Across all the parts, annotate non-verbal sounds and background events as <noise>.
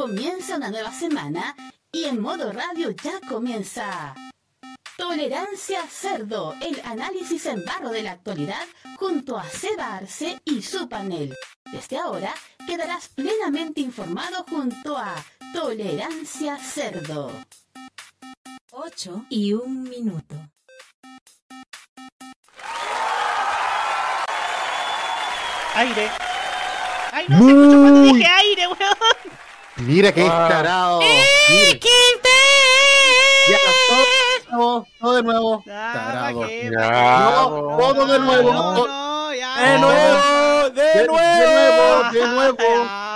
Comienza una nueva semana y en modo radio ya comienza. Tolerancia Cerdo, el análisis en barro de la actualidad junto a Seba Arce y su panel. Desde ahora quedarás plenamente informado junto a Tolerancia Cerdo. 8 y un minuto. Aire. Ay, no se escucha cuando dije aire, weón. Mira que es tarado. Mira. Ya, todo, todo de nuevo. Ah, Tarado. ¿pa' qué? No, todo de nuevo. No, ya. De nuevo, de, nuevo, de nuevo. <laughs>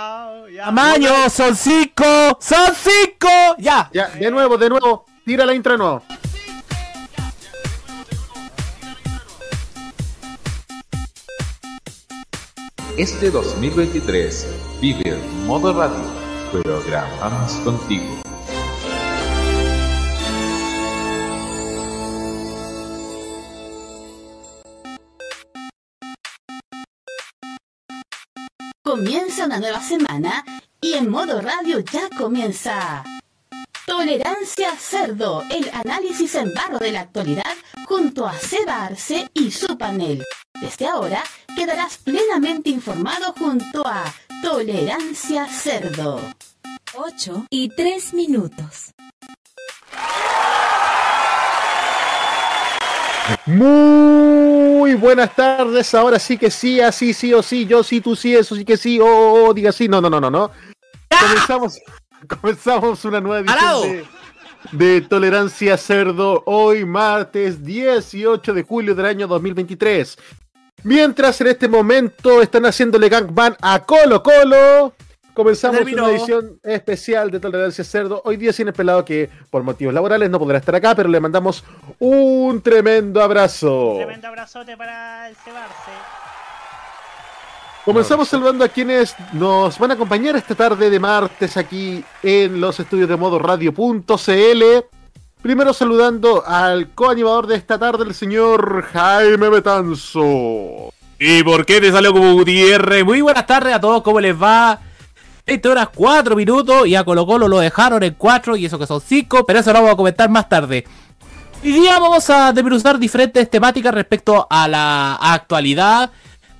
Ya, ya. Tamaño, son cinco, son cinco. Ya. Ya, de nuevo, de nuevo. Tira la intro de nuevo. Este 2023 vive en modo radio. Programamos contigo. Comienza una nueva semana y en modo radio ya comienza. Tolerancia Cerdo, el análisis en barro de la actualidad junto a Seba Arce y su panel. Desde ahora quedarás plenamente informado junto a Tolerancia Cerdo. 8 y 3 minutos. Muy buenas tardes. Ahora sí que sí, así sí o sí. Yo sí, tú sí, eso sí que sí. Oh, oh, oh, diga sí. No, no, no, no, no. Comenzamos, <laughs> comenzamos una nueva edición de, de Tolerancia Cerdo. Hoy, martes 18 de julio del año 2023. Mientras en este momento están haciéndole gangbang a Colo Colo. Comenzamos Terminó. una edición especial de Tolerancia Cerdo. Hoy día sin el pelado que por motivos laborales no podrá estar acá, pero le mandamos un tremendo abrazo. Tremendo abrazote para el Cebarse. Comenzamos saludando a quienes nos van a acompañar esta tarde de martes aquí en los estudios de modo radio.cl. Primero saludando al coanimador de esta tarde, el señor Jaime Betanzo. ¿Y por qué te salió como Gutiérrez? Muy buenas tardes a todos, ¿cómo les va? 20 horas 4 minutos y a Colo Colo lo dejaron en 4 y eso que son 5, pero eso lo vamos a comentar más tarde. Hoy día vamos a desmenuzar diferentes temáticas respecto a la actualidad.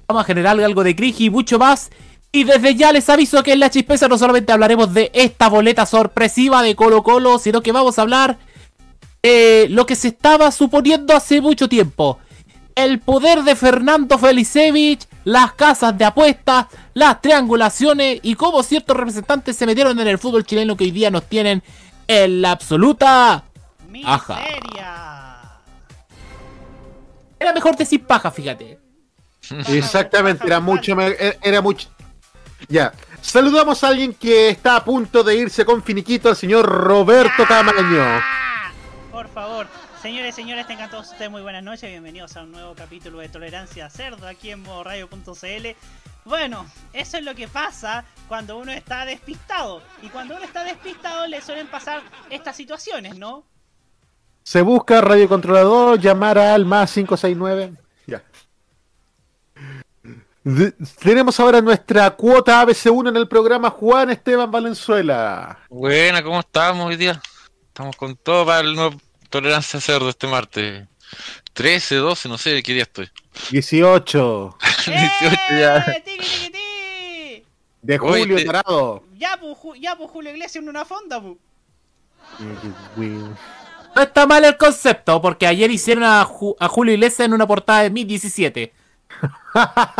Vamos a generar algo de cringe y mucho más. Y desde ya les aviso que en la chispeza no solamente hablaremos de esta boleta sorpresiva de Colo Colo, sino que vamos a hablar lo que se estaba suponiendo hace mucho tiempo. El poder de Fernando Felicevich, las casas de apuestas, las triangulaciones y cómo ciertos representantes se metieron en el fútbol chileno que hoy día nos tienen en la absoluta. Miseria. Era mejor decir paja, fíjate. Exactamente, era mucho, me- era- mucho. Ya. Saludamos a alguien que está a punto de irse con finiquito, al señor Roberto Camaño. Por favor, señores y señores, tengan todos ustedes muy buenas noches. Bienvenidos a un nuevo capítulo de Tolerancia Cerdo aquí en modoradio.cl. Bueno, eso es lo que pasa cuando uno está despistado. Y cuando uno está despistado le suelen pasar estas situaciones, ¿no? Se busca radiocontrolador, llamar al más 569. Ya. De- tenemos ahora nuestra cuota ABC1 en el programa Juan Esteban Valenzuela. Buena, ¿cómo estamos hoy día? Estamos con todo para el nuevo Tolerancia Cerdo este martes. 13, 12, no sé de qué día estoy. 18 18 <laughs> ya. ¡Eh! De Oye, julio, te- tarado. Ya, pues, Ju- ya, pues, Julio Iglesias en una fonda, pues. No está mal el concepto, porque ayer hicieron a, Ju- a Julio Iglesias en una portada de 2017. <laughs>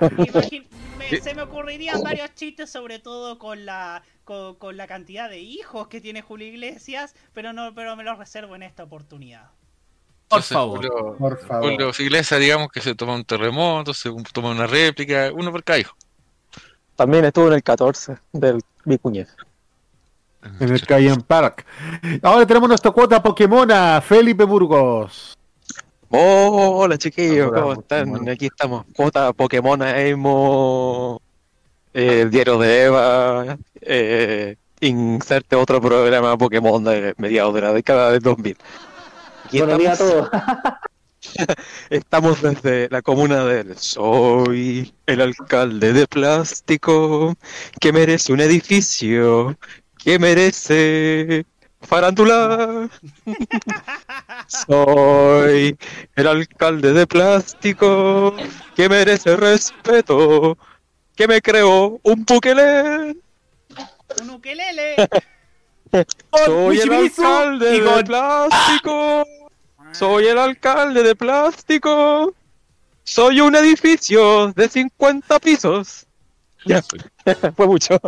Imagin- me- se me ocurrirían varios chistes, sobre todo con la con, con la cantidad de hijos que tiene Julio Iglesias, pero no, pero me los reservo en esta oportunidad. Por Entonces, favor. Julio, Por favor. Julio Iglesias, digamos que se toma un terremoto, se toma una réplica, uno por cada hijo. También estuvo en el 14 del Vicuñez. En el Cayenne Park. Ahora tenemos nuestra cuota Pokémona, Felipe Burgos. Oh, hola chiquillos, ¿cómo están? Pokémon. Aquí estamos. Cuota Pokémon Emo, eh, el diario de Eva, eh, inserte otro programa Pokémon de mediados de la década del 2000. Aquí Buenos días a todos. <laughs> Estamos desde la comuna del Soy el alcalde de plástico que merece un edificio, que merece farándula. Soy el alcalde de plástico que merece respeto, que me creó un puquelé. Un ukelele. Soy el alcalde de plástico. Soy el alcalde de plástico. Soy un edificio de 50 pisos. Ya, fue mucho.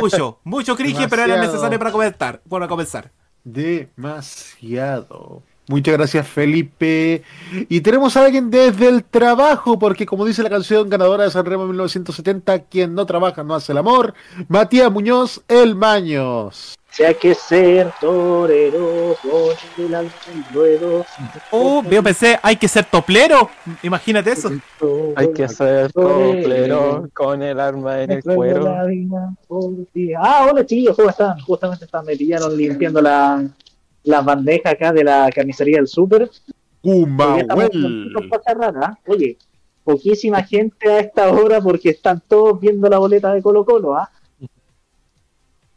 Mucho, mucho cringe, pero era necesario para comentar, para comenzar. Demasiado. Muchas gracias, Felipe. Y tenemos a alguien desde el trabajo, porque como dice la canción ganadora de Sanremo 1970, quien no trabaja no hace el amor. Matías Muñoz, el Maños. Si hay que ser torero, con el ruedo. Oh, yo pensé, hay que ser toplero. Imagínate eso. Hay que ser coplero con el arma en el cuero. Ah, hola chiquillos, ¿cómo están? Justamente están, me pillaron limpiando la, las bandejas acá de la carnicería del súper. Raras, ¿ah? Oye, poquísima gente a esta hora porque están todos viendo la boleta de Colo Colo, ¿ah?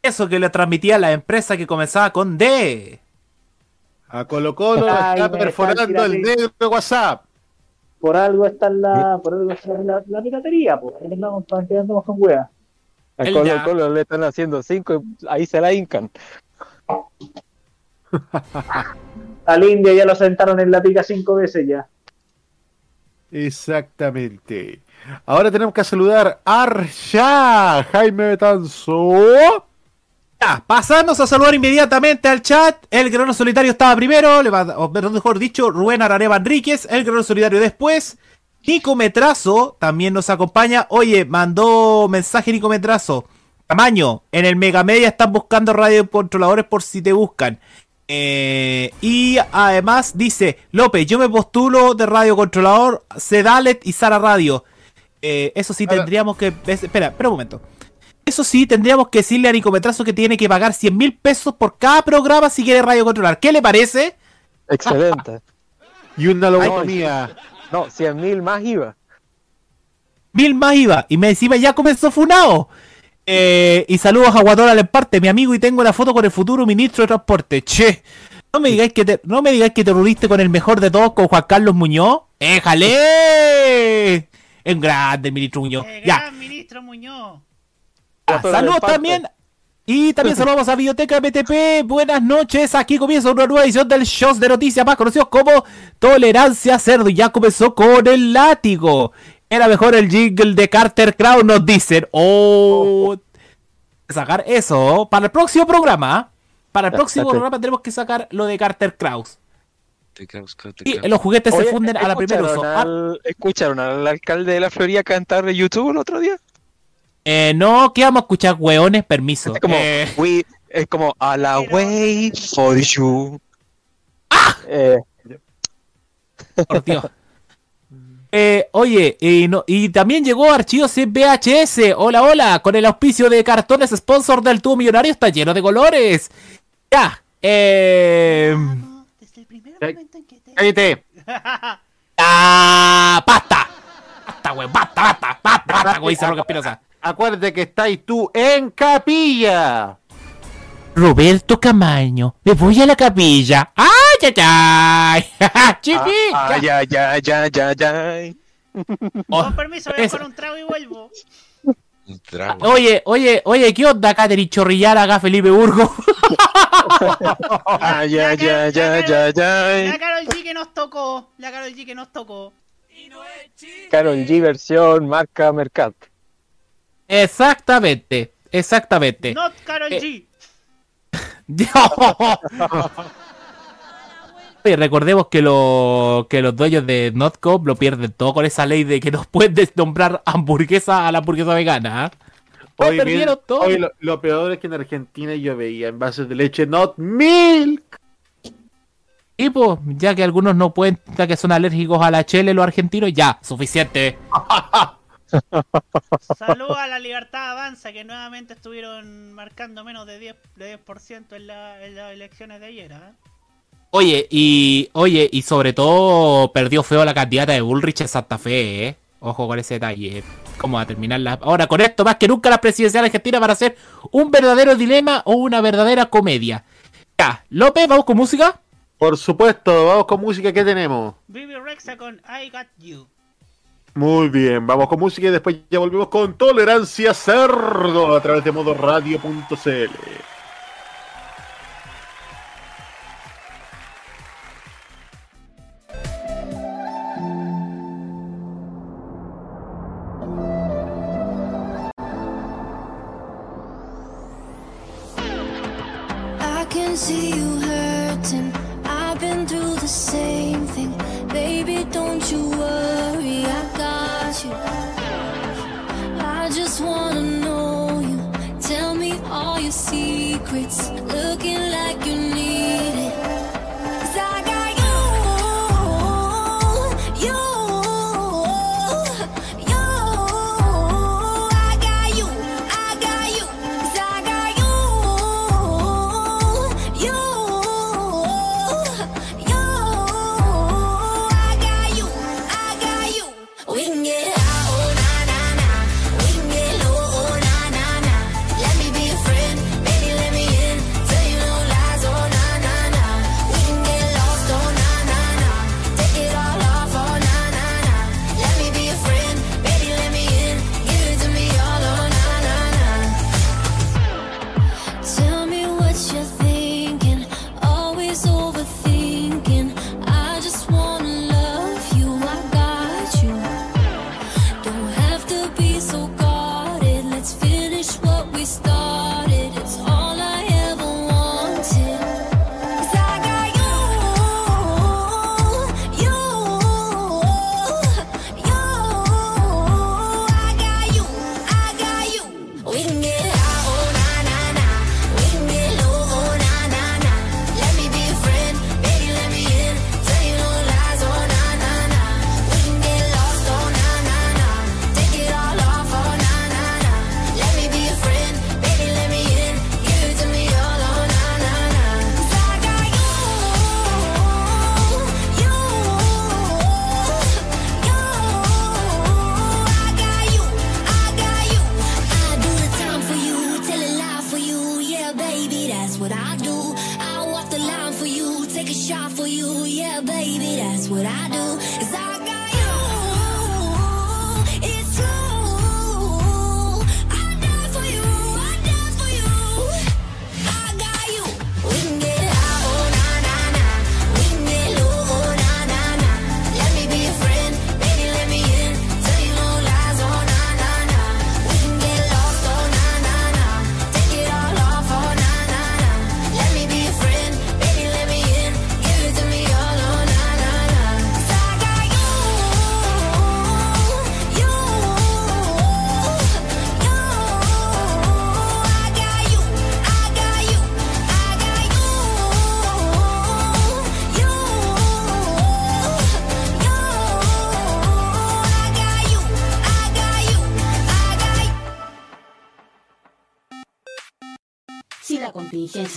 Eso que le transmitía la empresa que comenzaba con D. A Colo Colo Ay, está perforando el negro de WhatsApp. Por algo está en la, por algo está la, la piratería, pues. Ahí andamos, para que andamos con weas. A El Colo ya. Colo le están haciendo 5 y ahí se la hincan. Al India ya lo sentaron en la pica cinco veces ya. Exactamente. Ahora tenemos que saludar a Arsha, Jaime Betanzo. Ya, pasamos a saludar inmediatamente al chat. El guerrero solitario estaba primero, le va- o mejor dicho, Rubén Arareva Enríquez, el guerrero solitario después. Nico Metrazo también nos acompaña. Oye, mandó mensaje Nico Metrazo. Tamaño, en el Mega Media están buscando radiocontroladores por si te buscan. Eh, y además dice, López, yo me postulo de radiocontrolador, Sedalet y Sara Radio. Eh, eso sí, tendríamos que... es- Espera, espera un momento. Eso sí, tendríamos que decirle a Nico Metrazo que tiene que pagar 100 mil pesos por cada programa si quiere radio controlar. ¿Qué le parece? Excelente. Y una lobotomía. No, 100 mil más IVA. Mil más IVA. Y me encima ya comenzó Funao. Eh, y saludos a Guatola Lemparte, mi amigo, y tengo la foto con el futuro ministro de Transporte. Che, no me digáis que te, no me digáis que te reuniste con el mejor de todos, con Juan Carlos Muñoz. ¡Éjale! Es grande el ministro Muñoz. El Ya, gran ministro Muñoz. Ah, saludos también. Y también <laughs> saludamos a Biblioteca BTP. Buenas noches. Aquí comienza una nueva edición del show de noticias más conocidos como Tolerancia Cerdo. Y ya comenzó con el látigo. Era mejor el jingle de Carter Crown, nos dicen. Oh, <laughs> sacar eso para el próximo programa. Para el próximo programa tenemos que sacar lo de Carter Kraus. Y los juguetes se funden a la primera uso. ¿escucharon Ah, al, ¿Escucharon al alcalde de la Florida cantar de YouTube el otro día? Eh, no, que vamos a escuchar, hueones, permiso. Es como, Eh, we, es como, a la Pero- way for you. ¡Ah! Eh, Por <laughs> Dios. Eh, oye, y, no- y también llegó Archivos en VHS. Hola, hola. Con el auspicio de cartones sponsor del tubo millonario está lleno de colores. Ya. Eh, Vamos, Desde el primer momento en que te... Cállate. ah, basta. Basta, güey. Basta, basta, basta, basta, güey. Dice Roque Espinosa. Acuérdate que estáis tú en capilla. Roberto Camaño. Me voy a la capilla. ¡Ay, ay, ay! <laughs> ¡Chipi! ah, ya, ya, ya, ya, ya. Oh, Con permiso, voy a por un trago y vuelvo. Un trago. Oye, oye, oye, ¿qué onda, Catherine Chorrillar, acá Felipe Burgo? <laughs> Ah, ya, ya, ya, ya, La. Carol G que nos tocó. La Carol G que nos tocó. Carol G versión marca Mercat. Exactamente, exactamente. Not Carol Eh, <laughs> G. Oye, recordemos que, lo, que los dueños de Notcom lo pierden todo con esa ley de que no pueden nombrar hamburguesa a la hamburguesa vegana. Lo Hoy, perdieron bien- todo. hoy lo, lo peor es que en Argentina yo veía envases de leche not milk. Y pues, ya que algunos no pueden, ya que son alérgicos a la chele los argentinos, ya, suficiente. <laughs> <laughs> Saludos a la Libertad Avanza que nuevamente estuvieron marcando menos de 10%, de 10 en, la- en las elecciones de ayer. ¿ah? Oye, y oye, y sobre todo perdió feo la candidata de Bullrich en Santa Fe, ¿eh? Ojo con ese detalle. ¿Cómo va a terminar la... Ahora con esto, más que nunca la presidencial argentina para hacer un verdadero dilema o una verdadera comedia. Ya, López, vamos con música. Por supuesto, vamos con música que tenemos. Vivi Rexa con I Got You. Muy bien, vamos con música y después ya volvemos con Tolerancia Cerdo a través de you hurting. I've. Baby, don't you worry. I just wanna know you. Tell me all your secrets. Looking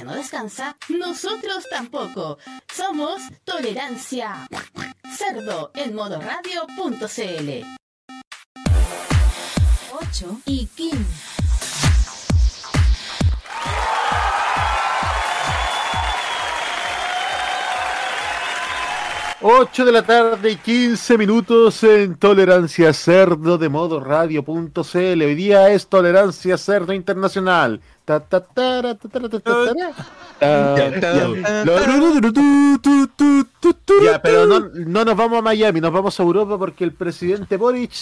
no descansa, nosotros tampoco. Somos Tolerancia Cerdo en modoradio.cl. 8 de la tarde y 15 minutos en Tolerancia Cerdo de modo radio.cl. Hoy día es Tolerancia Cerdo Internacional. Ta, ta, tara, ta, tara, ta, ta, tara. Ta, ya. Pero no, no nos vamos a Miami, nos vamos a Europa porque el presidente Boric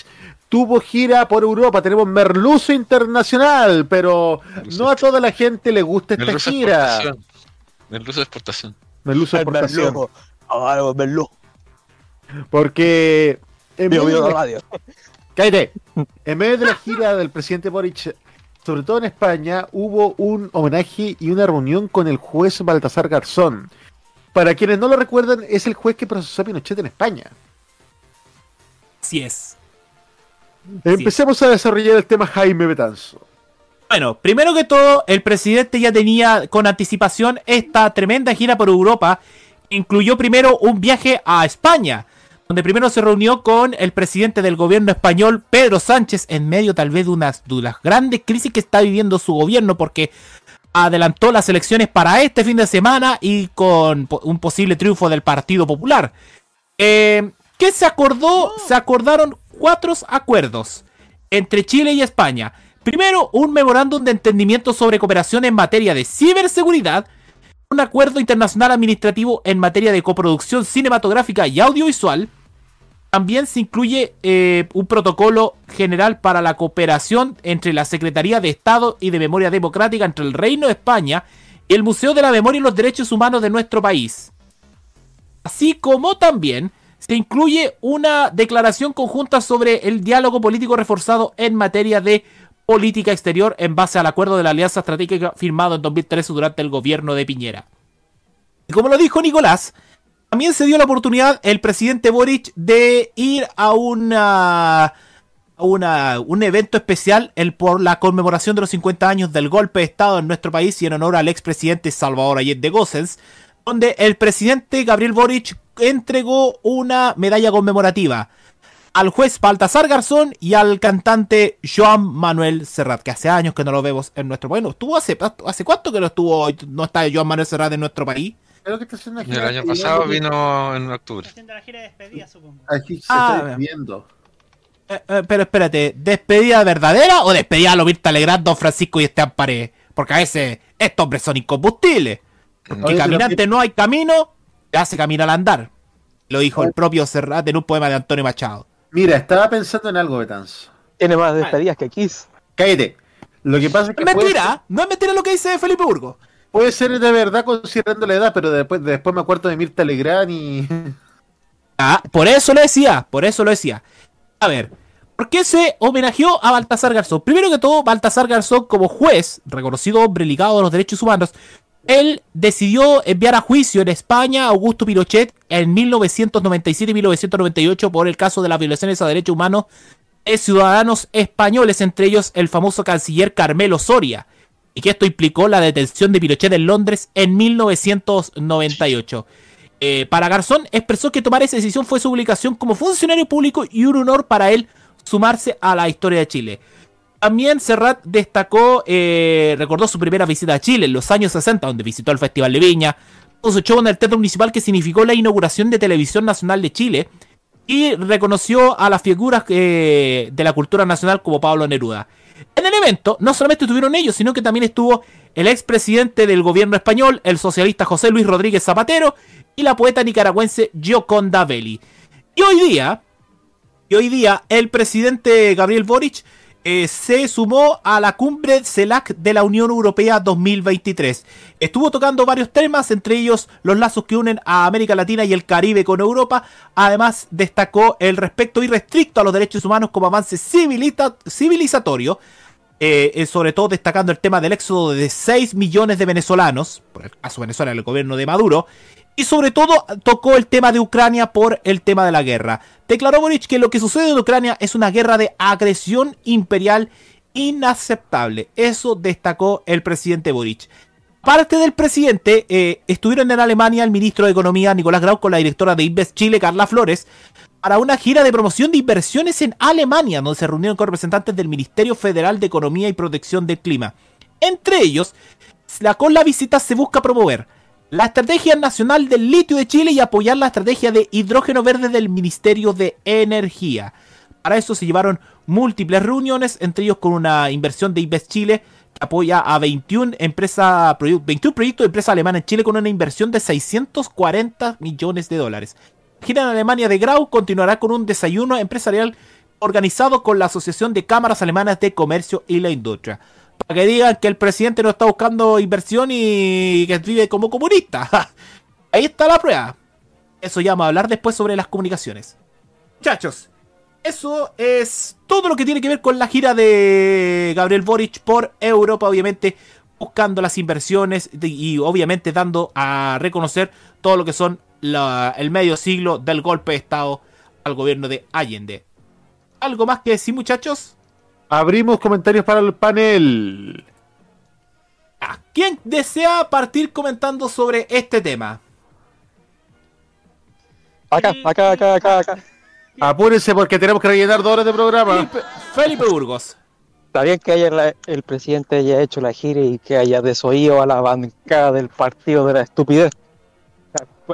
tuvo gira por Europa. Tenemos Merluzo Internacional, pero no a toda la gente le gusta esta Merluzo gira. exportación. Merluzo exportación. Merluzo Exportación. Porque en Vivo, medio vivo de- la radio. Cállate. En medio de la gira del presidente Boric, sobre todo en España, hubo un homenaje y una reunión con el juez Baltasar Garzón. Para quienes no lo recuerdan, es el juez que procesó a Pinochet en España. Así es. Empecemos a desarrollar el tema Jaime Betanzo. Bueno, primero que todo, el presidente ya tenía con anticipación esta tremenda gira por Europa incluyó primero un viaje a España, donde primero se reunió con el presidente del gobierno español, Pedro Sánchez, en medio tal vez de unas, de las grandes crisis que está viviendo su gobierno, porque adelantó las elecciones para este fin de semana y con un posible triunfo del Partido Popular. Eh, ¿Qué se acordó? Se acordaron cuatro acuerdos entre Chile y España. Primero, un memorándum de entendimiento sobre cooperación en materia de ciberseguridad, un acuerdo internacional administrativo en materia de coproducción cinematográfica y audiovisual. También se incluye eh, un protocolo general para la cooperación entre la Secretaría de Estado y de Memoria Democrática entre el Reino de España y el Museo de la Memoria y los Derechos Humanos de nuestro país. Así como también se incluye una declaración conjunta sobre el diálogo político reforzado en materia de política exterior en base al acuerdo de la alianza estratégica firmado en 2013 durante el gobierno de Piñera. Y como lo dijo Nicolás, también se dio la oportunidad el presidente Boric de ir a una, una- un evento especial el, por la conmemoración de los 50 años del golpe de Estado en nuestro país y en honor al expresidente Salvador Allende Gossens, donde el presidente Gabriel Boric entregó una medalla conmemorativa al juez Baltasar Garzón y al cantante Joan Manuel Serrat, que hace años que no lo vemos en nuestro país. ¿No estuvo hace, hace cuánto que no estuvo, no está Joan Manuel Serrat en nuestro país? Creo que está haciendo una El año de pasado vino en octubre. Haciendo la gira de despedida, supongo. Aquí se Ah, está viendo. Eh, eh, pero espérate, ¿despedida verdadera o despedida a lo Mirta Legrand, Don Francisco y Esteban Paredes? Porque a veces estos hombres son incombustibles. Porque Oye, caminante que- no hay camino, hace camino al andar. Lo dijo el propio Serrat en un poema de Antonio Machado. Mira, estaba pensando en algo, Betans. Tiene más despedidas que Kiss. Cállate. Lo que pasa es que Es puede, mentira, no es mentira lo que dice Felipe Burgo. puede ser de verdad considerando la edad, pero después, después me acuerdo de Mirta Legrand y... <laughs> Ah, por eso lo decía, por eso lo decía. A ver, ¿por qué se homenajeó a Baltasar Garzón? Primero que todo, Baltasar Garzón, como juez, reconocido hombre ligado a los derechos humanos, él decidió enviar a juicio en España a Augusto Pinochet en 1997 y 1998 por el caso de las violaciones a derechos humanos de ciudadanos españoles, entre ellos el famoso canciller Carmelo Soria, y que esto implicó la detención de Pinochet en Londres en 1998. Eh, para Garzón expresó que tomar esa decisión fue su obligación como funcionario público y un honor para él sumarse a la historia de Chile. También Serrat destacó, eh, recordó su primera visita a Chile en los años 60, donde visitó el Festival de Viña, su show en el Teatro Municipal que significó la inauguración de Televisión Nacional de Chile, y reconoció a las figuras eh, de la cultura nacional como Pablo Neruda. En el evento no solamente estuvieron ellos, sino que también estuvo el expresidente del gobierno español, el socialista José Luis Rodríguez Zapatero, y la poeta nicaragüense Gioconda Belli. Y hoy día, y hoy día el presidente Gabriel Boric eh, se sumó a la cumbre CELAC de la Unión Europea 2023. Estuvo tocando varios temas, entre ellos los lazos que unen a América Latina y el Caribe con Europa. Además, destacó el respeto irrestricto a los derechos humanos como avance civilizatorio. eh, eh, sobre todo destacando el tema del éxodo de 6 millones de venezolanos, por el caso Venezuela, el gobierno de Maduro, y sobre todo tocó el tema de Ucrania por el tema de la guerra. Declaró Boric que lo que sucede en Ucrania es una guerra de agresión imperial inaceptable. Eso destacó el presidente Boric. Parte del presidente, eh, estuvieron en Alemania el ministro de Economía Nicolás Grau con la directora de Invest Chile, Carla Flores, para una gira de promoción de inversiones en Alemania, donde se reunieron con representantes del Ministerio Federal de Economía y Protección del Clima. Entre ellos, la, con la visita se busca promover la Estrategia Nacional del Litio de Chile y apoyar la estrategia de hidrógeno verde del Ministerio de Energía. Para eso se llevaron múltiples reuniones, entre ellos con una inversión de Invest Chile que apoya a 21, empresa, proye- 21 proyectos de empresas alemanas en Chile con una inversión de 640 millones de dólares. La gira en Alemania de Grau continuará con un desayuno empresarial organizado con la Asociación de Cámaras Alemanas de Comercio y la Industria. Para que digan que el presidente no está buscando inversión y que vive como comunista. <laughs> Ahí está la prueba. Eso ya vamos a hablar después sobre las comunicaciones. Muchachos, eso es todo lo que tiene que ver con la gira de Gabriel Boric por Europa, obviamente buscando las inversiones y obviamente dando a reconocer todo lo que son el medio siglo del golpe de Estado al gobierno de Allende. ¿Algo más que decir, muchachos? Abrimos comentarios para el panel. ¿Quién desea partir comentando sobre este tema? Acá, acá, acá, acá, acá. <laughs> Apúrense porque tenemos que rellenar dos horas de programa. Felipe, Felipe Burgos. Está bien que haya la- el presidente haya hecho la gira y que haya desoído a la bancada del partido de la estupidez.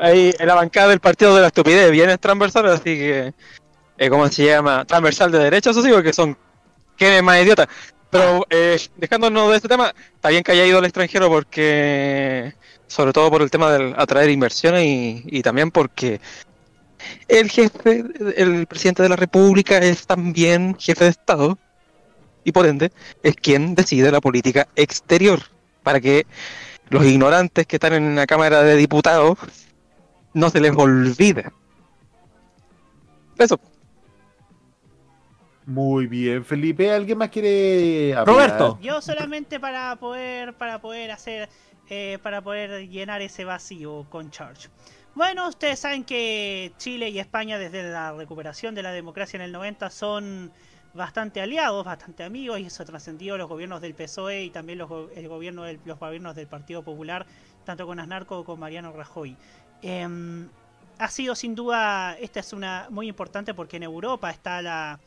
Ahí, en la bancada del partido de la estupidez viene transversal, así que. eh, ¿Cómo se llama? Transversal de derecha, eso sí, porque son. ¿Quién es más idiota? Pero eh, dejándonos de este tema, está bien que haya ido al extranjero porque. Sobre todo por el tema de atraer inversiones y, y también porque el jefe, el presidente de la República es también jefe de Estado y por ende es quien decide la política exterior para que los ignorantes que están en la Cámara de Diputados no se les olvide. Eso. Muy bien, Felipe. ¿Alguien más quiere hablar? Roberto. Yo solamente para poder para poder hacer eh, para poder llenar ese vacío con Charge. Bueno, ustedes saben que Chile y España desde la recuperación de la democracia en el 90 son bastante aliados, bastante amigos y eso trascendió los gobiernos del PSOE y también los, el gobierno del- los gobiernos del Partido Popular, tanto con Aznar como con Mariano Rajoy. Em, ha sido sin duda, esta es una muy importante porque en Europa está la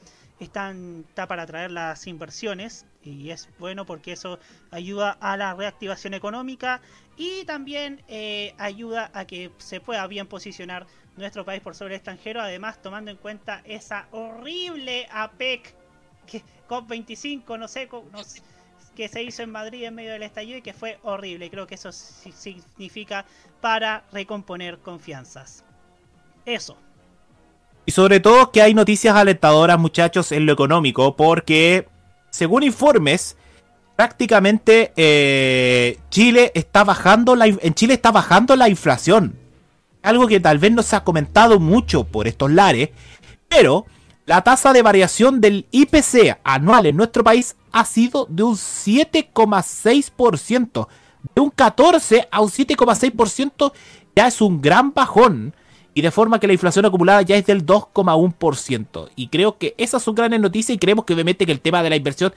están, está para atraer las inversiones y es bueno porque eso ayuda a la reactivación económica y también eh, ayuda a que se pueda bien posicionar nuestro país por sobre el extranjero, además tomando en cuenta esa horrible APEC que COP25, no sé, que se hizo en Madrid en medio del estallido y que fue horrible. Creo que eso significa para recomponer confianzas. Eso. Y sobre todo que hay noticias alentadoras, muchachos, en lo económico, porque según informes, prácticamente eh, Chile está bajando la, en Chile está bajando la inflación. Algo que tal vez no se ha comentado mucho por estos lares, pero la tasa de variación del IPC anual en nuestro país ha sido de un 7,6%. De un 14 a un 7,6% ya es un gran bajón. Y de forma que la inflación acumulada ya es del 2,1%. Y creo que esas son grandes noticias y creemos que obviamente que el tema de la inversión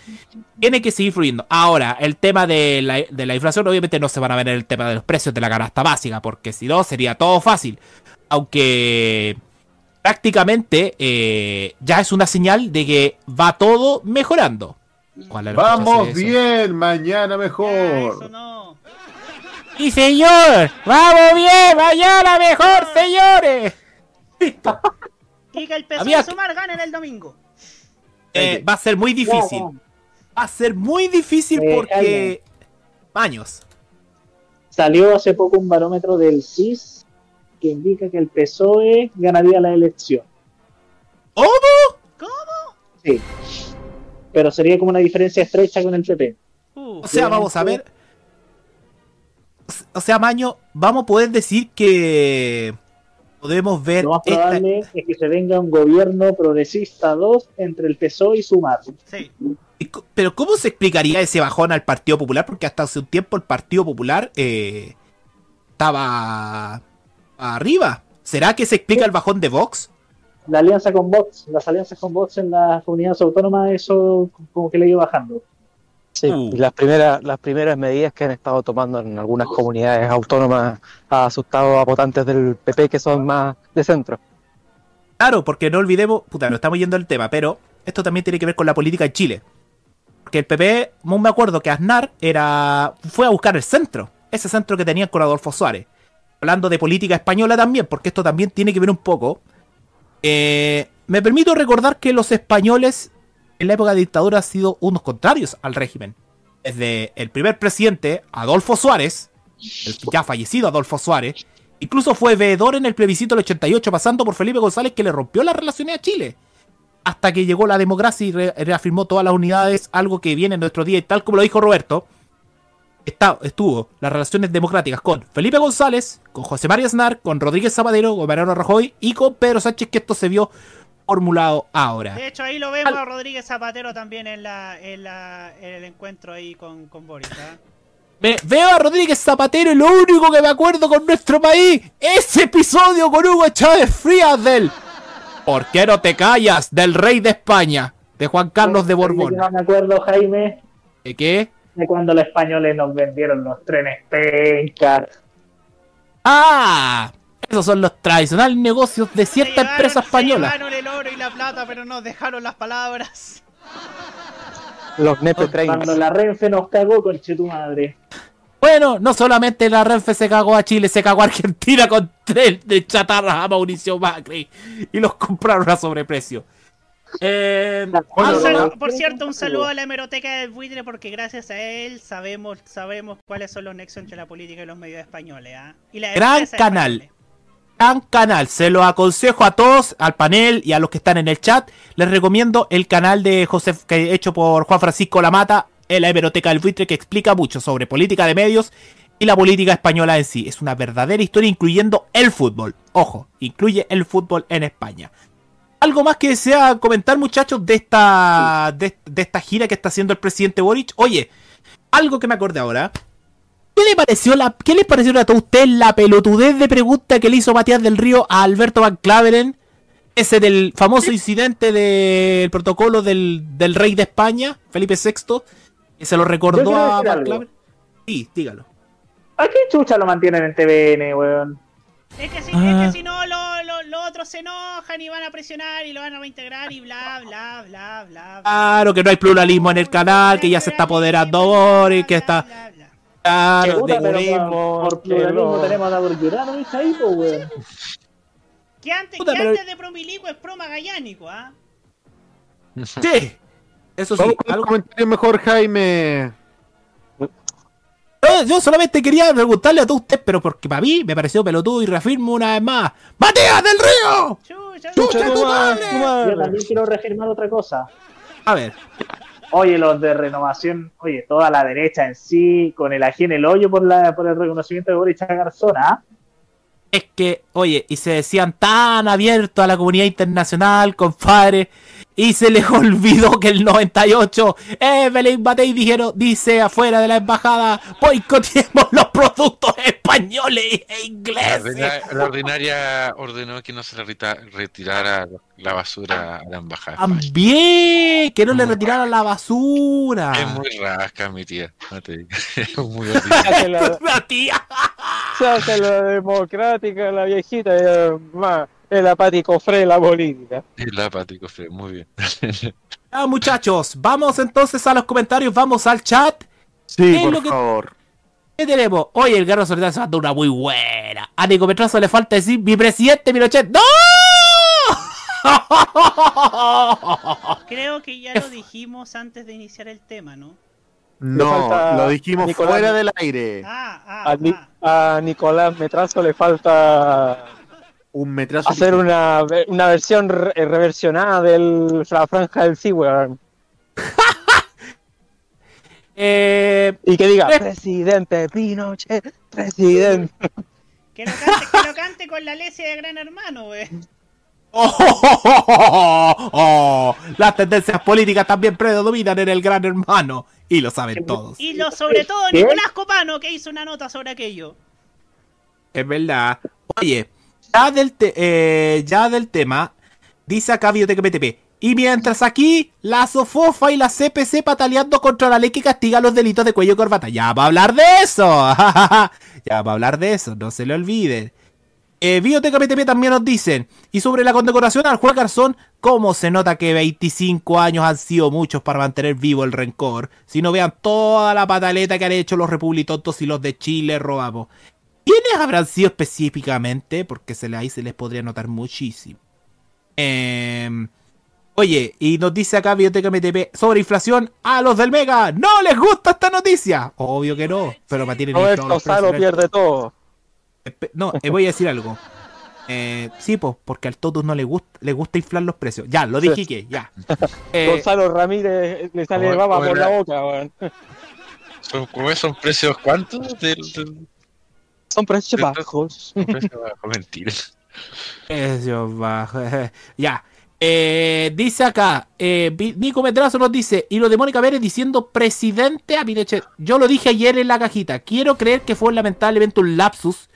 tiene que seguir fluyendo. Ahora, el tema de la, de la inflación obviamente no se van a ver en el tema de los precios de la canasta básica, porque si no sería todo fácil. Aunque prácticamente eh, ya es una señal de que va todo mejorando. Vamos bien, mañana Ya, mejor. eso no. Y señor, vamos bien, mañana mejor, señores. Listo. Y que el PSOE Había- sumar gane el domingo. Eh, va a ser muy difícil. Va a ser muy difícil Eh, porque... Años. Salió hace poco un barómetro del CIS que indica que el PSOE ganaría la elección. ¿Cómo? Sí. Pero sería como una diferencia estrecha con el PP. Uh, O sea, vamos a ver. O sea, Maño, vamos a poder decir que podemos ver Lo más esta- probable es que se venga un gobierno progresista 2 entre el PSOE y Sumar. sí. Pero ¿cómo se explicaría ese bajón al Partido Popular? Porque hasta hace un tiempo el Partido Popular eh, estaba arriba. ¿Será que se explica el bajón de Vox? La alianza con Vox, las alianzas con Vox en las comunidades autónomas, eso como que le iba bajando. Sí, Uh. y las primeras, las primeras medidas que han estado tomando en algunas comunidades autónomas ha asustado a votantes del PP que son más de centro. Claro, porque no olvidemos, puta, no estamos yendo al tema, pero esto también tiene que ver con la política en Chile. Porque el PP, no me acuerdo que Aznar era fue a buscar el centro, ese centro que tenían con Adolfo Suárez. Hablando de política española también, porque esto también tiene que ver un poco. Eh, me permito recordar que los españoles en la época de dictadura han sido unos contrarios al régimen. Desde el primer presidente, Adolfo Suárez, el ya fallecido Adolfo Suárez, incluso fue veedor en el plebiscito del 88, pasando por Felipe González, que le rompió las relaciones a Chile. Hasta que llegó la democracia y re- reafirmó todas las unidades, algo que viene en nuestro día, y tal como lo dijo Roberto, está- estuvo las relaciones democráticas con Felipe González, con José María Aznar, con Rodríguez Zapatero, con Mariano Rajoy y con Pedro Sánchez, que esto se vio formulado ahora. De hecho, ahí lo vemos a Rodríguez Zapatero también en, la, en, la, en el encuentro ahí con, con Boris. ¿ah? Me- veo a Rodríguez Zapatero y lo único que me acuerdo con nuestro país, ese episodio con Hugo Chávez Frías del ¿Por qué no te callas? del rey de España, de Juan Carlos de Borbón. No me acuerdo, Jaime, ¿De qué? de cuando los españoles nos vendieron los trenes pencas. ¡Ah! Esos son los tradicionales negocios de Se cierta llevaron- empresa Se española. llevaron el oro y la plata, pero nos dejaron las palabras. Los Nepe Cuando la Renfe nos cagó, conche tu madre. Bueno, no solamente la Renfe se cagó a Chile, se cagó a Argentina con tres de chatarra a Mauricio Macri y los compraron a sobreprecio. Eh, saludo- por cierto, un saludo a la hemeroteca del buitre porque gracias a él sabemos sabemos cuáles son los nexos entre la política y los medios españoles. ¿ah? Y las Gran canal. españoles. Gran canal. Se lo aconsejo a todos, al panel y a los que están en el chat. Les recomiendo el canal de José, que hecho por Juan Francisco Lamata, en la hemeroteca del buitre, que explica mucho sobre política de medios y la política española en sí. Es una verdadera historia, incluyendo el fútbol. Ojo, incluye el fútbol en España. ¿Algo más que desea comentar, muchachos, de esta, de, de esta gira que está haciendo el presidente Boric? Oye, algo que me acordé ahora. ¿Qué le pareció la, qué les pareció a todos ustedes la pelotudez de pregunta que le hizo Matías del Río a Alberto Van Claveren? Ese del famoso incidente del protocolo del, del rey de España, Felipe VI, que se lo recordó a Van. Claveren. Sí, dígalo. ¿A qué chucha lo mantienen en TVN, weón? Es que si, Ah. es que si no, lo- lo- los otros se enojan y van a presionar y lo van a reintegrar y bla, bla, bla, bla. bla. Claro, que no hay pluralismo en el canal, que ya se está apoderando Boris, que está... Claro, Puta, de- por, por pluralismo tenemos a Llorano, ¿viste ahí, po, weón? Que antes, Puta, que pero- antes de promilico es proma gallánico, ¿ah? Sí, eso sí. Vamos con algo- comentario mejor, Jaime. No, yo solamente quería preguntarle a todos ustedes, pero porque para mí me pareció pelotudo y reafirmo una vez más. ¡Matías del Río! Chucha, ¡Chucha tu tu madre! madre! Yo también quiero reafirmar otra cosa. A ver, Oye, los de renovación, oye, toda la derecha en sí, con el ají en el hoyo por, la, por el reconocimiento de Boris Garzón, ¿ah? es que, oye, y se decían tan abiertos a la comunidad internacional, compadre, y se les <laughs> olvidó que el 98, Evelyn Batey dijeron, dice afuera de la embajada, boicoteemos los productos españoles e ingleses. la ordinaria ordenó que no se le reta- retirara la basura a la embajada. También, que no le retiraran la basura. Es muy rasca, mi tía. No te digo. Es muy <laughs> la, tía. la democrática, la viejita, más el apático fre la política. El apático, Fred, muy bien. <laughs> Ah, muchachos, vamos entonces a los comentarios, vamos al chat. Sí, ¿Qué es por lo que- favor. ¿Qué tenemos? Oye, el Guerrero Solitario se mandó una muy buena. A Nico Petrazo le falta decir mi presidente Pinochet. ¡No! <laughs> Creo que ya lo dijimos antes de iniciar el tema, ¿no? No, lo dijimos Nicolás. fuera del aire. Ah, ah, A, Ni- ah. a Nicolás Metrazo le falta Un metrazo. hacer una, una versión re- reversionada de la franja del Seaward. <laughs> Eh, Y que diga, Eh. presidente Pinochet, presidente. Que lo cante, que lo cante con la lesia de Gran Hermano, güey. oh, oh, oh, oh, oh. Las tendencias políticas también predominan en el gran hermano. Y lo saben todos. Y lo sobre todo ¿Qué? Nicolás Copano, que hizo una nota sobre aquello. Es verdad. Oye, ya del, te- eh, ya del tema, dice acá Biblioteca PTP. Y mientras aquí, la Sofofa y la CPC pataleando contra la ley que castiga los delitos de cuello y corbata. Ya va a hablar de eso. <laughs> ya va a hablar de eso, no se le olviden. Eh, Biblioteca PTP también nos dicen. Y sobre la condecoración al juez Garzón, ¿cómo se nota que 25 años han sido muchos para mantener vivo el rencor? Si no vean toda la pataleta que han hecho los republitontos y los de Chile robamos. ¿Quiénes habrán sido específicamente? Porque se le, ahí se les podría notar muchísimo. Em, oye, y nos dice acá Biblioteca MTP sobre inflación. A los del Mega no les gusta esta noticia. Obvio que no, pero mantienen Roberto Salo pierde todo. No, eh, voy a decir algo. Eh, sí, pues, porque al Totus no le gusta, le gusta inflar los precios. Ya, lo dije que, ya. Eh, <laughs> Gonzalo Ramírez le sale baba por la boca, weón. ¿Son, ¿Cómo? ¿Son precios cuántos? Del, del- Son precios bajos. precio bajo? Mentira. Precios bajos. <laughs> ya. Eh, dice acá, eh, Nico Medrazo nos dice, y lo de Mónica Pérez diciendo presidente a Pinochet. Yo lo dije ayer en la cajita. Quiero creer que fue lamentablemente un lapsus.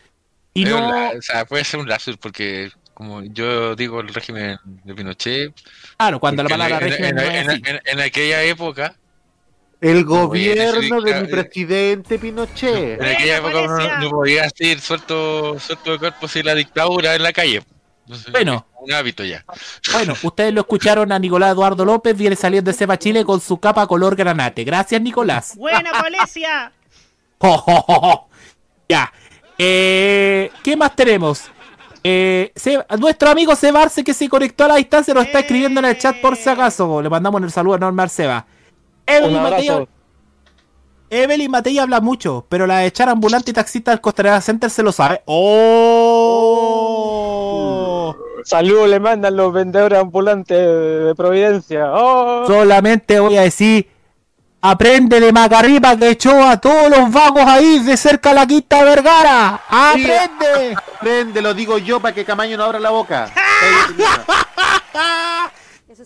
Y no, la- o sea, puede ser un lapsus porque, como yo digo, el régimen de Pinochet. claro, cuando la palabra en, régimen en- no en aquella época, El a gobierno de decir mi que- presidente Pinochet. En aquella época Valencia. no, no podía ir suelto, suelto de cuerpo sin la dictadura en la calle. Entonces, Bueno. Un hábito ya. Bueno, <laughs> ustedes lo escucharon a Nicolás Eduardo López, viene saliendo de Cepa Chile con su capa color granate. Gracias, Nicolás. Buena, Valencia. <laughs> Jo, jo, jo, jo. Ya. Eh, ¿Qué más tenemos? Eh, Se- nuestro amigo Sebarce que se conectó a la distancia nos está escribiendo en el chat por si acaso. Le mandamos el saludo enorme al Seba. Evelyn Matei. Evelyn Matei habla mucho, pero la de echar ambulante y taxista del Costanera Center se lo sabe. ¡Oh! Saludos le mandan los vendedores ambulantes de Providencia. ¡Oh! Solamente voy a decir, aprende de Macarripa que echó a todos los vagos ahí de cerca a la quinta Vergara. ¡Aprende! Prende, lo digo yo para que Camaño no abra la boca. <laughs>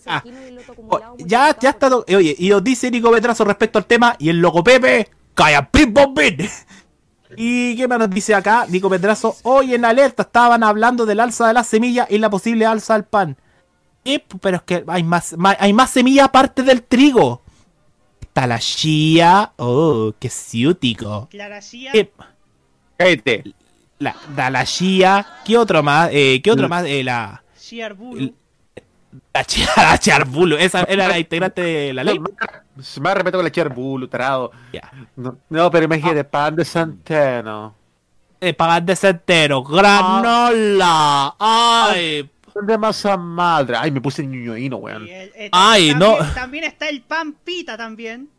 Ah, oh, ya, ya está. to- Oye, y os dice Nico Petrazo respecto al tema, y el loco Pepe, calla, pim, pom, pim. ¿Y qué más nos dice acá? Nico Petrazo, hoy en alerta estaban hablando del alza de las semillas y la posible alza del pan. Eh, pero es que hay más, ma- hay más semillas aparte del trigo. Está la chía. Oh, qué ciútico. Clara Gia. Eh, la, da la chía. ¿Qué otro más? Eh, ¿Qué otro Mm. más? Eh, la, la, chía, <laughs> la charbulo. Esa era la integrante de la ley. Más respeto con la charbulo, tarado. No, no, pero imagínate, pan de centeno. Eh, pagar de centero. Granola. Ay. Pan de masa madre. Ay, me puse ñoñoíno, weón. Y el- eh, Ay, también, no. También está el pan pita también.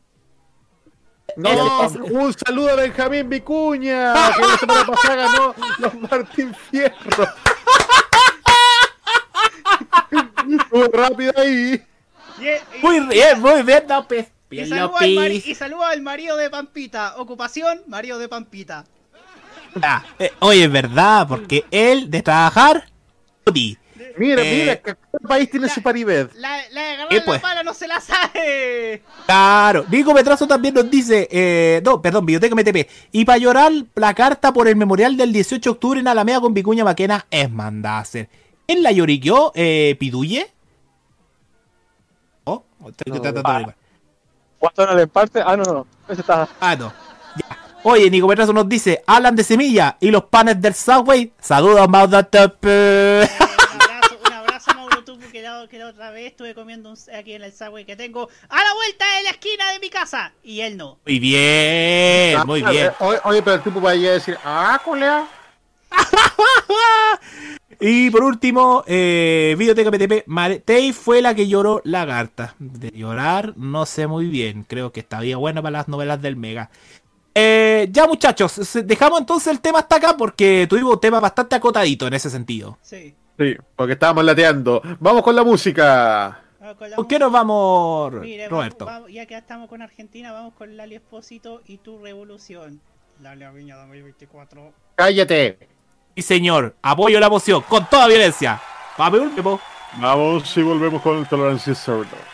No, un saludo a Benjamín Vicuña, que la semana pasada ganó los Martín Fierro. <laughs> Muy rápido ahí. Y, y- Muy bien, muy bien, López. y saluda al y saluda al marido de Pampita. Ocupación, marido de Pampita. Ah, eh, oye, es verdad, porque él de trabajar. Mira, Eh, mira, que cada país tiene su paribet. La, la de agarrar Eh, la pues. pala no se la sabe. Claro, Nico Petrazo también nos dice, eh, no, perdón, Biblioteca MTP. Y para llorar, la carta por el memorial del 18 de octubre en Alameda con Vicuña Maquena es mandada ¿En la lloriqueó, eh, Piduye? Oh, estoy No, tratando de ah. averiguar. ¿Cuánto en parte? Ah, no, no. Ese está. Ah, no. Ya. Oye, Nico Petrazo nos dice, hablan de semilla y los panes del Subway. Saludos, Mauda Top. Un abrazo, un abrazo Mauro Tupu, que la, que la otra vez estuve comiendo un- aquí en el subway que tengo a la vuelta de la esquina de mi casa. Y él no. Muy bien, muy Ah, bien. eh, Oye, oye, pero el tipo va a ir a decir, ah, colea. <laughs> Y por último, eh, Videoteca PTP, Matei fue la que lloró Lagarta. De llorar, no sé muy bien. Creo que estaría bueno para las novelas del Mega. Eh, ya muchachos, dejamos entonces el tema hasta acá porque tuvimos un tema bastante acotadito en ese sentido. Sí. Sí, porque estábamos lateando. Vamos con la música. Vamos con la ¿Por qué nos vamos, Mire, Roberto? vamos- vamos- ya que estamos con Argentina, vamos con Lali Espósito y tu revolución. Lali Viña 2024. Cállate. Y señor, apoyo la moción con toda violencia. Vamos, último. Vamos y volvemos con Tolerancia Cerdo.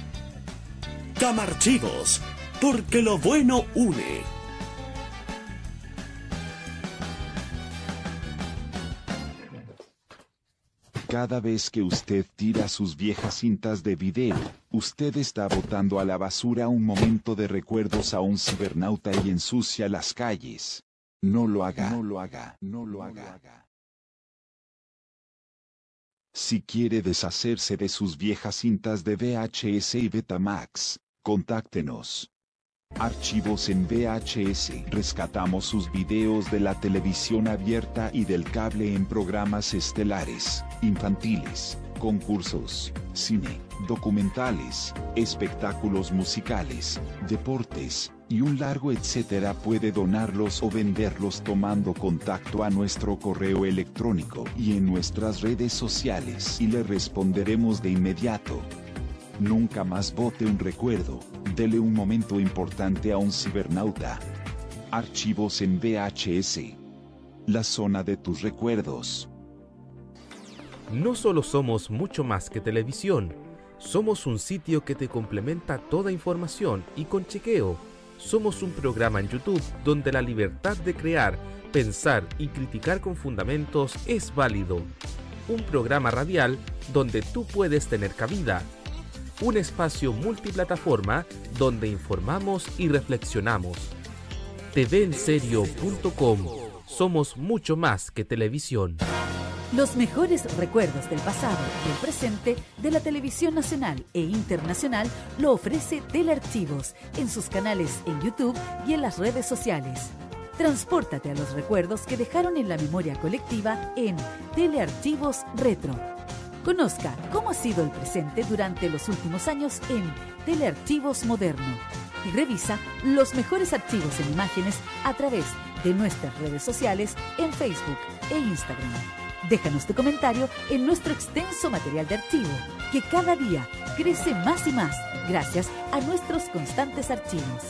Camarchivos, porque lo bueno une. Cada vez que usted tira sus viejas cintas de video, usted está botando a la basura un momento de recuerdos a un cibernauta y ensucia las calles. No lo haga, no lo haga, no lo haga. Si quiere deshacerse de sus viejas cintas de VHS y Betamax, contáctenos. Archivos en VHS. Rescatamos sus videos de la televisión abierta y del cable en programas estelares, infantiles, concursos, cine, documentales, espectáculos musicales, deportes, y un largo etcétera puede donarlos o venderlos tomando contacto a nuestro correo electrónico y en nuestras redes sociales y le responderemos de inmediato. Nunca más bote un recuerdo, dele un momento importante a un cibernauta. Archivos en VHS. La zona de tus recuerdos. No solo somos mucho más que televisión, somos un sitio que te complementa toda información y con chequeo. Somos un programa en YouTube donde la libertad de crear, pensar y criticar con fundamentos es válido. Un programa radial donde tú puedes tener cabida. Un espacio multiplataforma donde informamos y reflexionamos. TVenserio.com Somos mucho más que televisión. Los mejores recuerdos del pasado y del presente de la televisión nacional e internacional lo ofrece Telearchivos en sus canales en YouTube y en las redes sociales. Transpórtate a los recuerdos que dejaron en la memoria colectiva en Telearchivos Retro. Conozca cómo ha sido el presente durante los últimos años en Telearchivos Moderno y revisa los mejores archivos en imágenes a través de nuestras redes sociales en Facebook e Instagram. Déjanos tu comentario en nuestro extenso material de archivo, que cada día crece más y más gracias a nuestros constantes archivos.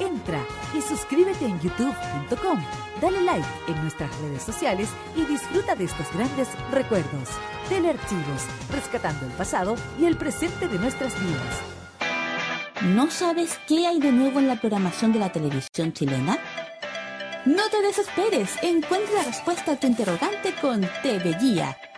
Entra y suscríbete en youtube.com, dale like en nuestras redes sociales y disfruta de estos grandes recuerdos. Telearchivos, rescatando el pasado y el presente de nuestras vidas. ¿No sabes qué hay de nuevo en la programación de la televisión chilena? No te desesperes, encuentra la respuesta a tu interrogante con TV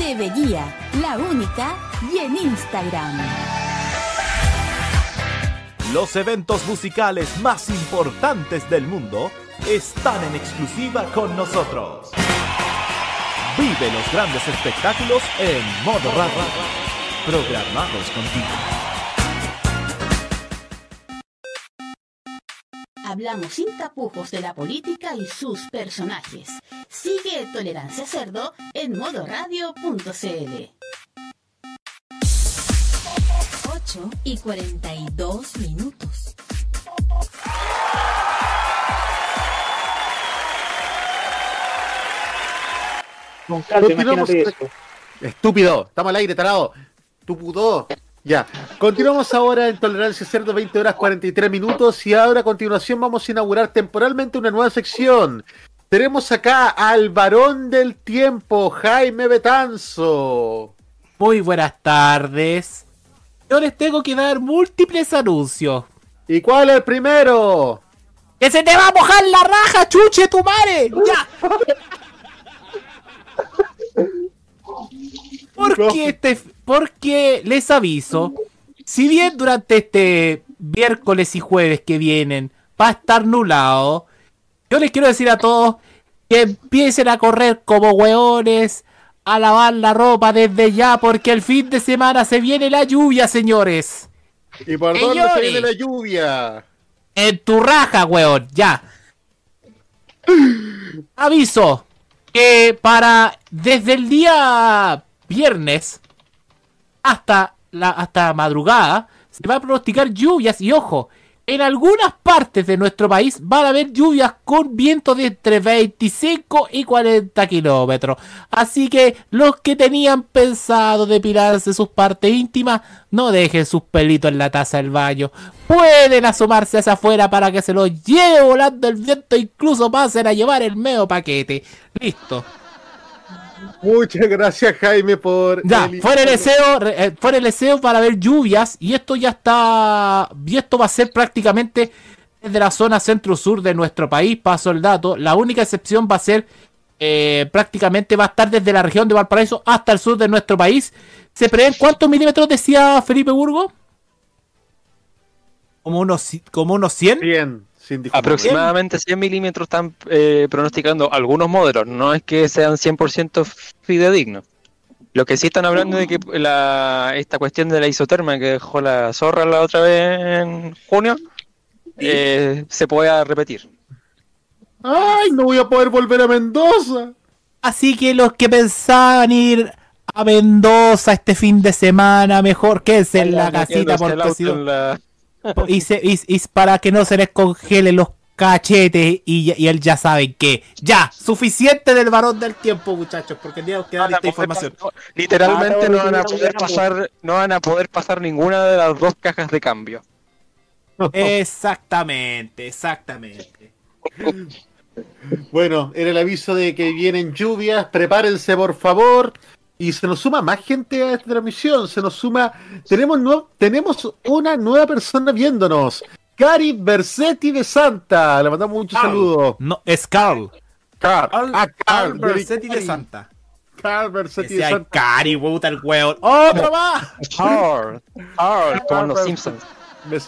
TV Guía, la única, y en Instagram. Los eventos musicales más importantes del mundo están en exclusiva con nosotros. Vive los grandes espectáculos en modo radio. Programados contigo. Hablamos sin tapujos de la política y sus personajes. Sigue Tolerancia Cerdo en modoradio.cl. 8 y 42 minutos. Estúpido, estamos al aire, tarado. Tu puto. Ya. Continuamos ahora en Tolerancia Cerdo, 20 horas 43 minutos. Y ahora a continuación vamos a inaugurar temporalmente una nueva sección. Tenemos acá al varón del tiempo, Jaime Betanzo. Muy buenas tardes. Yo les tengo que dar múltiples anuncios. ¿Y cuál es el primero? ¡Que se te va a mojar la raja, chuche tu madre! ¡Ya! <laughs> Porque, este, porque les aviso, si bien durante este miércoles y jueves que vienen va a estar nublado, yo les quiero decir a todos que empiecen a correr como hueones, a lavar la ropa desde ya, porque el fin de semana se viene la lluvia, señores. ¿Y por dónde se viene la lluvia? En tu raja, weón, ya. Aviso que para desde el día viernes hasta la hasta madrugada se va a pronosticar lluvias y ojo, en algunas partes de nuestro país van a haber lluvias con vientos de entre 25 y 40 kilómetros. Así que los que tenían pensado depilarse sus partes íntimas, no dejen sus pelitos en la taza del baño. Pueden asomarse hacia afuera para que se los lleve volando el viento, incluso pasen a llevar el medio paquete. Listo. Muchas gracias, Jaime, por. Ya, el- fuera el deseo, eh, fuera el deseo para ver lluvias y esto ya está, y esto va a ser prácticamente desde la zona centro-sur de nuestro país, paso el dato, la única excepción va a ser, eh, prácticamente va a estar desde la región de Valparaíso hasta el sur de nuestro país. ¿Se prevén cuántos milímetros decía Felipe Burgo? Como unos, como unos 100. 100, sin Aproximadamente 100 milímetros están eh, pronosticando algunos modelos, no es que sean 100% fidedignos. Lo que sí están hablando de que la, esta cuestión de la isoterma que dejó la zorra la otra vez en junio eh, se pueda repetir. ¡Ay, no voy a poder volver a Mendoza! Así que los que pensaban ir a Mendoza este fin de semana, mejor quédense en la casita porque si la- y, se- y- y para que no se les congelen los cachetes y, ya- y él ya saben que ya, suficiente del varón del tiempo muchachos, porque tenemos que dar esta información. Literalmente Ah, no van a poder pasar, no van a poder pasar ninguna de las dos cajas de cambio. Exactamente, exactamente. <laughs> Bueno, era el aviso de que vienen lluvias, prepárense por favor. Y se nos suma más gente a esta transmisión, se nos suma, tenemos, nue- tenemos una nueva persona viéndonos, Cari Bersetti de Santa, le mandamos muchos saludos. No, es Carl. Carl, ah, Carl, Carl Bersetti de. Santa. Carl Bersetti de Santa. Cari, puta el huevo. ¡Otro más! Hard, hard, como los Simpsons.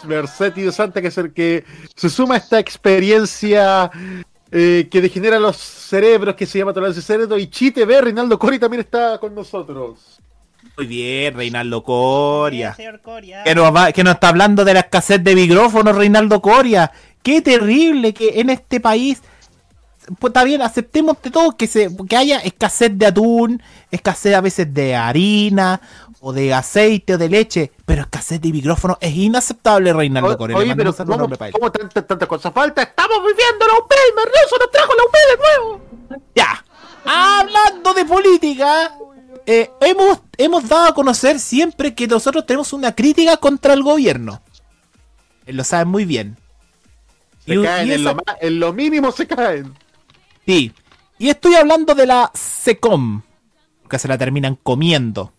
Bersetti de Santa, que es el que se suma a esta experiencia eh, que degenera los cerebros, que se llama Tolerancia Cerdo, y Chite B, Reinaldo Cori también está con nosotros. Muy bien, Reinaldo Coria. Coria. Que nos, va- que nos está hablando de la escasez de micrófonos, Reinaldo Coria. Qué terrible que en este país. Pues está bien, aceptemos de todo que, se, que haya escasez de atún, escasez a veces de harina, o de aceite, o de leche, pero escasez de micrófonos es inaceptable, Reinaldo. Le Oye, pero ¿cómo, cómo tantas cosas falta? ¡Estamos viviendo la UP! ¡Merloso nos trajo la UP de nuevo! Ya. Hablando de política, eh, hemos, hemos dado a conocer siempre que nosotros tenemos una crítica contra el gobierno. Él lo saben muy bien. Se Y- caen y en, lo, ma- en lo mínimo se caen. Sí. Y estoy hablando de la SECOM, que se la terminan comiendo.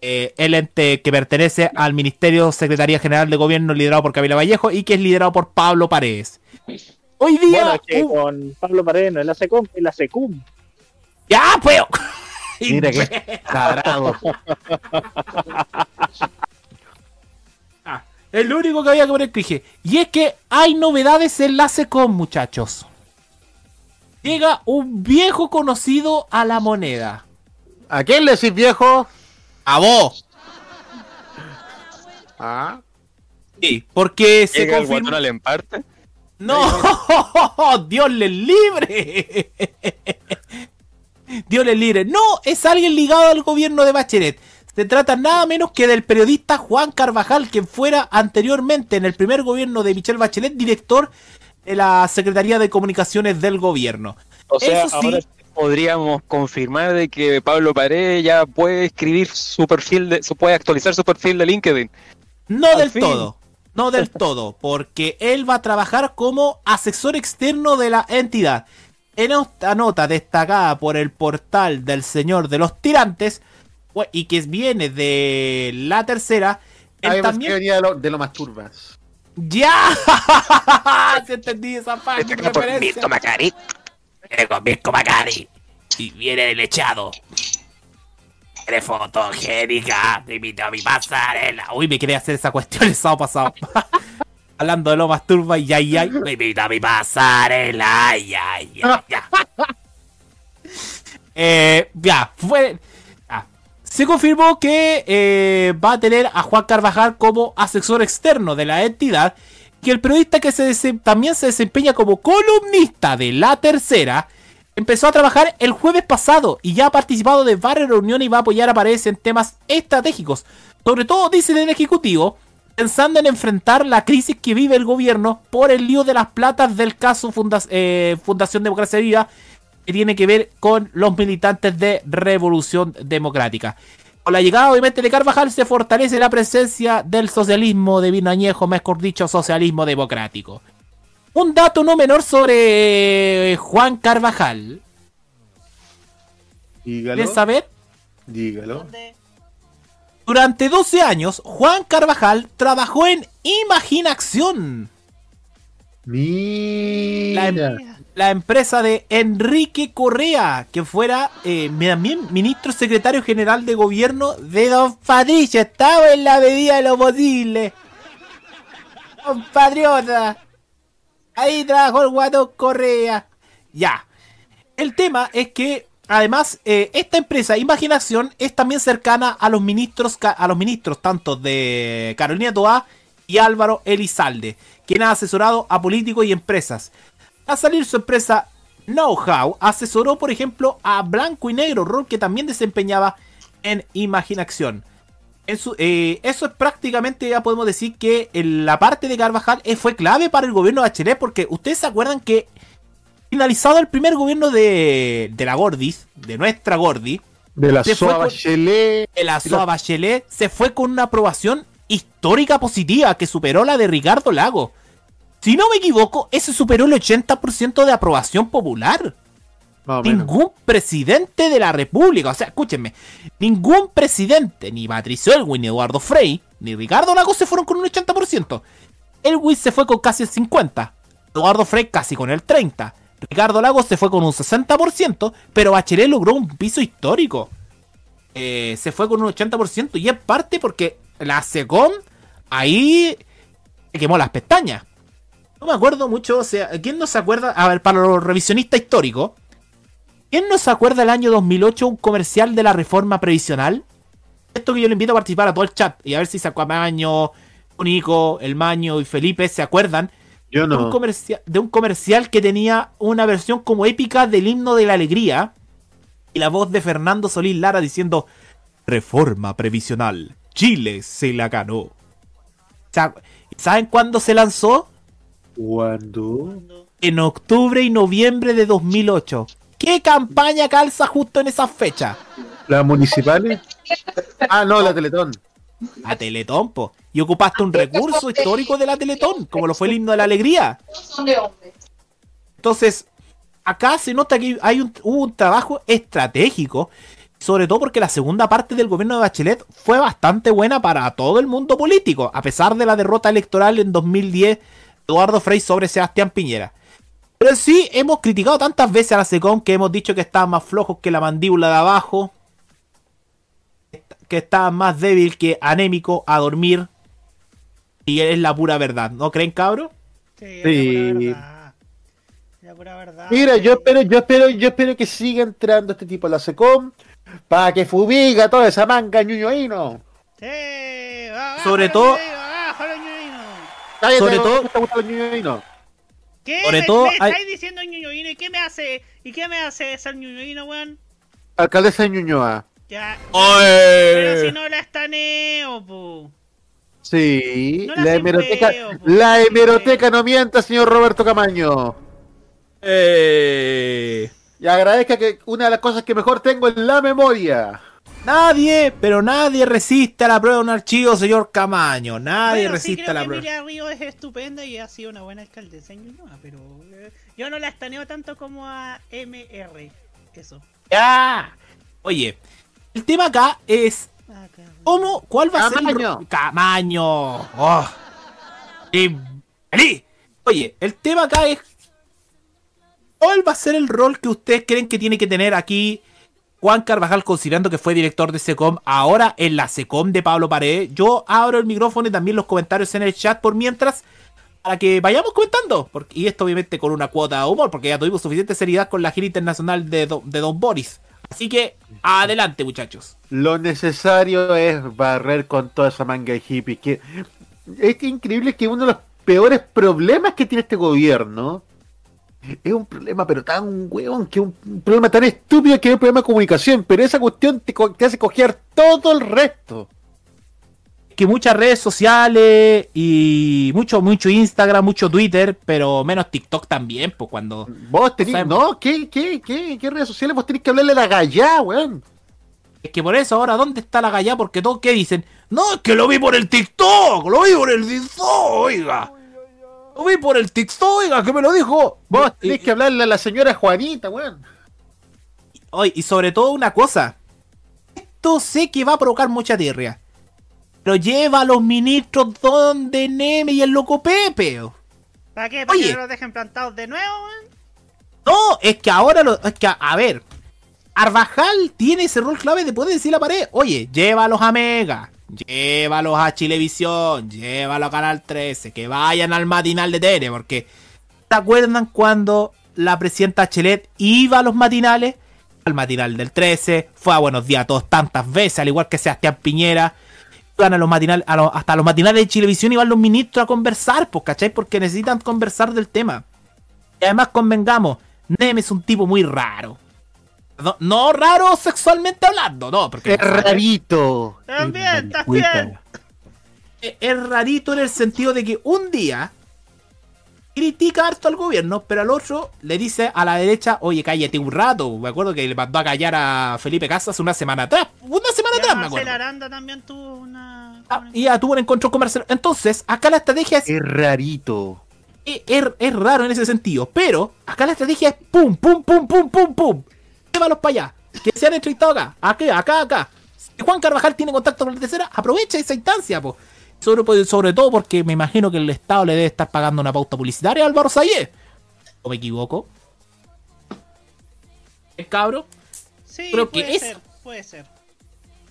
Eh, el ente que pertenece al Ministerio Secretaría General de Gobierno liderado por Camila Vallejo y que es liderado por Pablo Paredes. Hoy día... Bueno, que con Pablo Paredes no es la SECOM, es la SECUM. ¡Ya, pues! <laughs> Mira que tarado. <laughs> Es lo único que había que poner que dije. Y es que hay novedades en la SECOM, muchachos. Llega un viejo conocido a la moneda. ¿A quién le decís viejo? A vos. Ah. Sí, porque se Llega el confirma. al emparte. ¡No! <laughs> ¡Dios les libre! Dios les libre. No, es alguien ligado al gobierno de Bachelet. Se trata nada menos que del periodista Juan Carvajal, quien fuera anteriormente en el primer gobierno de Michelle Bachelet director de la Secretaría de Comunicaciones del gobierno. O sea, Eso sí, ahora podríamos confirmar de que Pablo Paredes ya puede escribir su perfil, de, su, puede actualizar su perfil de LinkedIn. No Al del fin. todo. No del <laughs> todo. Porque él va a trabajar como asesor externo de la entidad. En esta nota destacada por el portal del Señor de los Tirantes, fue- y que viene de la tercera, él también... que venía de lo, de lo más turbas. ¡Ya! <laughs> Se entendí esa parte. Este capo es Mirko Con Mirko Macari. Y viene lechado. Eres fotogénica. Te invito a mi pasarela. Uy, me quería hacer esa cuestión el sábado pasado. <laughs> Hablando de lo más turba y ay, ay. Me invito a mi pasarela. Ay, ay, ay, ya. <laughs> Eh, ya, fue. Se confirmó que eh, va a tener a Juan Carvajal como asesor externo de la entidad. Que el periodista que también se desempeña como columnista de la tercera empezó a trabajar el jueves pasado y ya ha participado de varias reuniones y va a apoyar a Paredes en temas estratégicos. Sobre todo, dice el Ejecutivo, pensando en enfrentar la crisis que vive el gobierno por el lío de las platas del caso eh, Fundación Democracia Viva, que tiene que ver con los militantes de Revolución Democrática. Con la llegada, obviamente, de Carvajal se fortalece la presencia del socialismo de vino añejo, mejor dicho, socialismo democrático. Un dato no menor sobre Juan Carvajal. Dígalo. ¿Quieres saber? Dígalo. Durante 12 años, Juan Carvajal trabajó en Imaginación. Mira. La, em- la empresa de Enrique Correa, que fuera eh, también ministro secretario general de gobierno de Don Patricio. Estaba en la medida de lo posible. Don Patriota. Ahí trabajó el guato Correa. Ya. El tema es que, además, eh, esta empresa, Imaginación, es también cercana a los ministros, a los ministros tanto de Carolina Toá y Álvaro Elizalde, quien ha asesorado a políticos y empresas. A salir su empresa Know-How, asesoró, por ejemplo, a Blanco y Negro, rol que también desempeñaba en Imaginación. En su- eh, eso es prácticamente, ya podemos decir que en la parte de Carvajal eh, fue clave para el gobierno de Bachelet, porque ustedes se acuerdan que finalizado el primer gobierno de, de la Gordis, de nuestra Gordi, De la SOA Bachelet. de la SOA Bachelet, se fue con una aprobación histórica positiva que superó la de Ricardo Lago. Si no me equivoco, ese superó el 80% de aprobación popular. Ningún presidente de la República, o sea, escúchenme, ningún presidente, ni Patricio Elwin, ni Eduardo Frei, ni Ricardo Lagos se fueron con un 80%. Elwin se fue con casi el 50%, Eduardo Frei casi con el 30%, Ricardo Lagos se fue con un 60%, pero Bachelet logró un piso histórico. Eh, se fue con un 80% y es parte porque la SECOM ahí se quemó las pestañas. No me acuerdo mucho, o sea, ¿quién no se acuerda? A ver, para los revisionistas históricos, ¿quién no se acuerda del año 2008 un comercial de la reforma previsional? Esto que yo le invito a participar a todo el chat y a ver si Sacuamaño, Nico, El Maño y Felipe se acuerdan Yo de, un no. comercial, de un comercial que tenía una versión como épica del himno de la alegría y la voz de Fernando Solís Lara diciendo Reforma previsional, Chile se la ganó. Sa- ¿Saben cuándo se lanzó? ¿Cuándo? En octubre y noviembre de 2008. ¿Qué campaña calza justo en esas fechas? ¿Las municipales? Ah, no, la Teletón. La Teletón, po. Y ocupaste un recurso histórico de la Teletón, como lo fue el himno de la alegría. Entonces, acá se nota que hay un, hubo un trabajo estratégico, sobre todo porque la segunda parte del gobierno de Bachelet fue bastante buena para todo el mundo político, a pesar de la derrota electoral en 2010 de Eduardo Frei sobre Sebastián Piñera. Pero sí, hemos criticado tantas veces a la SECOM que hemos dicho que estaban más flojos que la mandíbula de abajo, que estaban más débil que anémico a dormir. Y es la pura verdad, ¿no creen, cabro? Sí. La pura verdad. Mira, yo espero, yo espero, yo espero que siga entrando este tipo a la SECOM para que fumiga toda esa manga ñuñoíno. Sobre todo, Cállate, Sobre no todo- te gustan los ñuñoínos. ¿Qué? Sobre ¿Me, todo me hay- estáis diciendo ñuñoíno? ¿Y qué me hace? ¿Y qué me hace ser ñuñoíno, weón? Alcaldesa de Ñuñoa. Ya. ¡Oye! Pero si no la estaneo, pu. Sí, No la la hemeroteca, po. la hemeroteca no mienta, señor Roberto Camaño. Eh. Y agradezca que una de las cosas que mejor tengo es la memoria. Nadie, pero nadie resiste a la prueba de un archivo, señor Camaño. Nadie Bueno, sí, resiste creo a la que prueba. Emilia Río es estupenda y ha sido una buena alcaldesa en Ñuñoa, pero eh, yo no la estaneo tanto como a MR. Eso. ¡Ya! Oye, el tema acá es. ¿Cómo? ¿Cuál va a ser el Camaño. Oh. Y-. Oye, el tema acá es. ¿Cuál va a ser el rol que ustedes creen que tiene que tener aquí Juan Carvajal, considerando que fue director de SECOM, ahora en la SECOM de Pablo Paredes? Yo abro el micrófono y también los comentarios en el chat por mientras. Para que vayamos comentando. Y esto obviamente con una cuota de humor, porque ya tuvimos suficiente seriedad con la gira internacional de, de Don Boris. Así que, adelante muchachos. Lo necesario es barrer con toda esa manga de hippies. Que es increíble que uno de los peores problemas que tiene este gobierno es un problema, pero tan hueón, que un un problema tan estúpido que es un problema de comunicación. Pero esa cuestión te, hace coger todo el resto. que muchas redes sociales y mucho, mucho Instagram, mucho Twitter, pero menos TikTok también, pues cuando... Vos tenés, O sea, no, ¿qué, qué, qué, qué redes sociales? Vos tenés que hablarle a la gallá, weón. Es que por eso ahora, ¿dónde está la gallá? Porque todos que dicen, no, es que lo vi por el TikTok, lo vi por el TikTok, oiga. Lo vi por el TikTok, oiga, que me lo dijo. Vos tenés que hablarle a la señora Juanita, weón. Oye, y sobre todo una cosa. Esto sé que va a provocar mucha tierra. Pero lleva a los ministros donde Neme y el loco Pepe. ¿Para qué? ¿Para Oye. que no los dejen plantados de nuevo, weón? No, es que ahora lo. Es que, a, a ver. Arbajal tiene ese rol clave de poder decir la pared. Oye, llévalos a Mega. Llévalos a Chilevisión. Llévalos a Canal 13. Que vayan al matinal de Tere. Porque. ¿Se acuerdan cuando la presidenta Chelet iba a los matinales? Al matinal del 13. Fue a Buenos Días a todos tantas veces. Al igual que Sebastián Piñera. Iban a los matinales. hasta los matinales de Chilevisión iban los ministros a conversar. Pues, ¿cachai? Porque necesitan conversar del tema. Y además convengamos, Neme es un tipo muy raro. No, no raro sexualmente hablando, no, porque... Es rarito. También, también. Es, es rarito en el sentido de que un día critica harto al gobierno, pero al otro le dice a la derecha, oye, cállate un rato. Me acuerdo que le mandó a callar a Felipe Casas una semana atrás. Una semana atrás, me acuerdo. Aranda también tuvo una... Y ya tuvo un encuentro comercial. Entonces, acá la estrategia es... Es rarito. es, es- es raro en ese sentido, pero acá la estrategia es pum, pum, pum, pum, pum, pum. Llévalos para allá. Que se han entrevistado acá, acá, acá, acá. Si Juan Carvajal tiene contacto con la tercera, aprovecha esa instancia, po. Sobre, sobre todo porque me imagino que el Estado le debe estar pagando una pauta publicitaria a Álvaro Sayé. ¿O me equivoco? ¿Es cabro? Sí, Creo que puede es- ser, puede ser.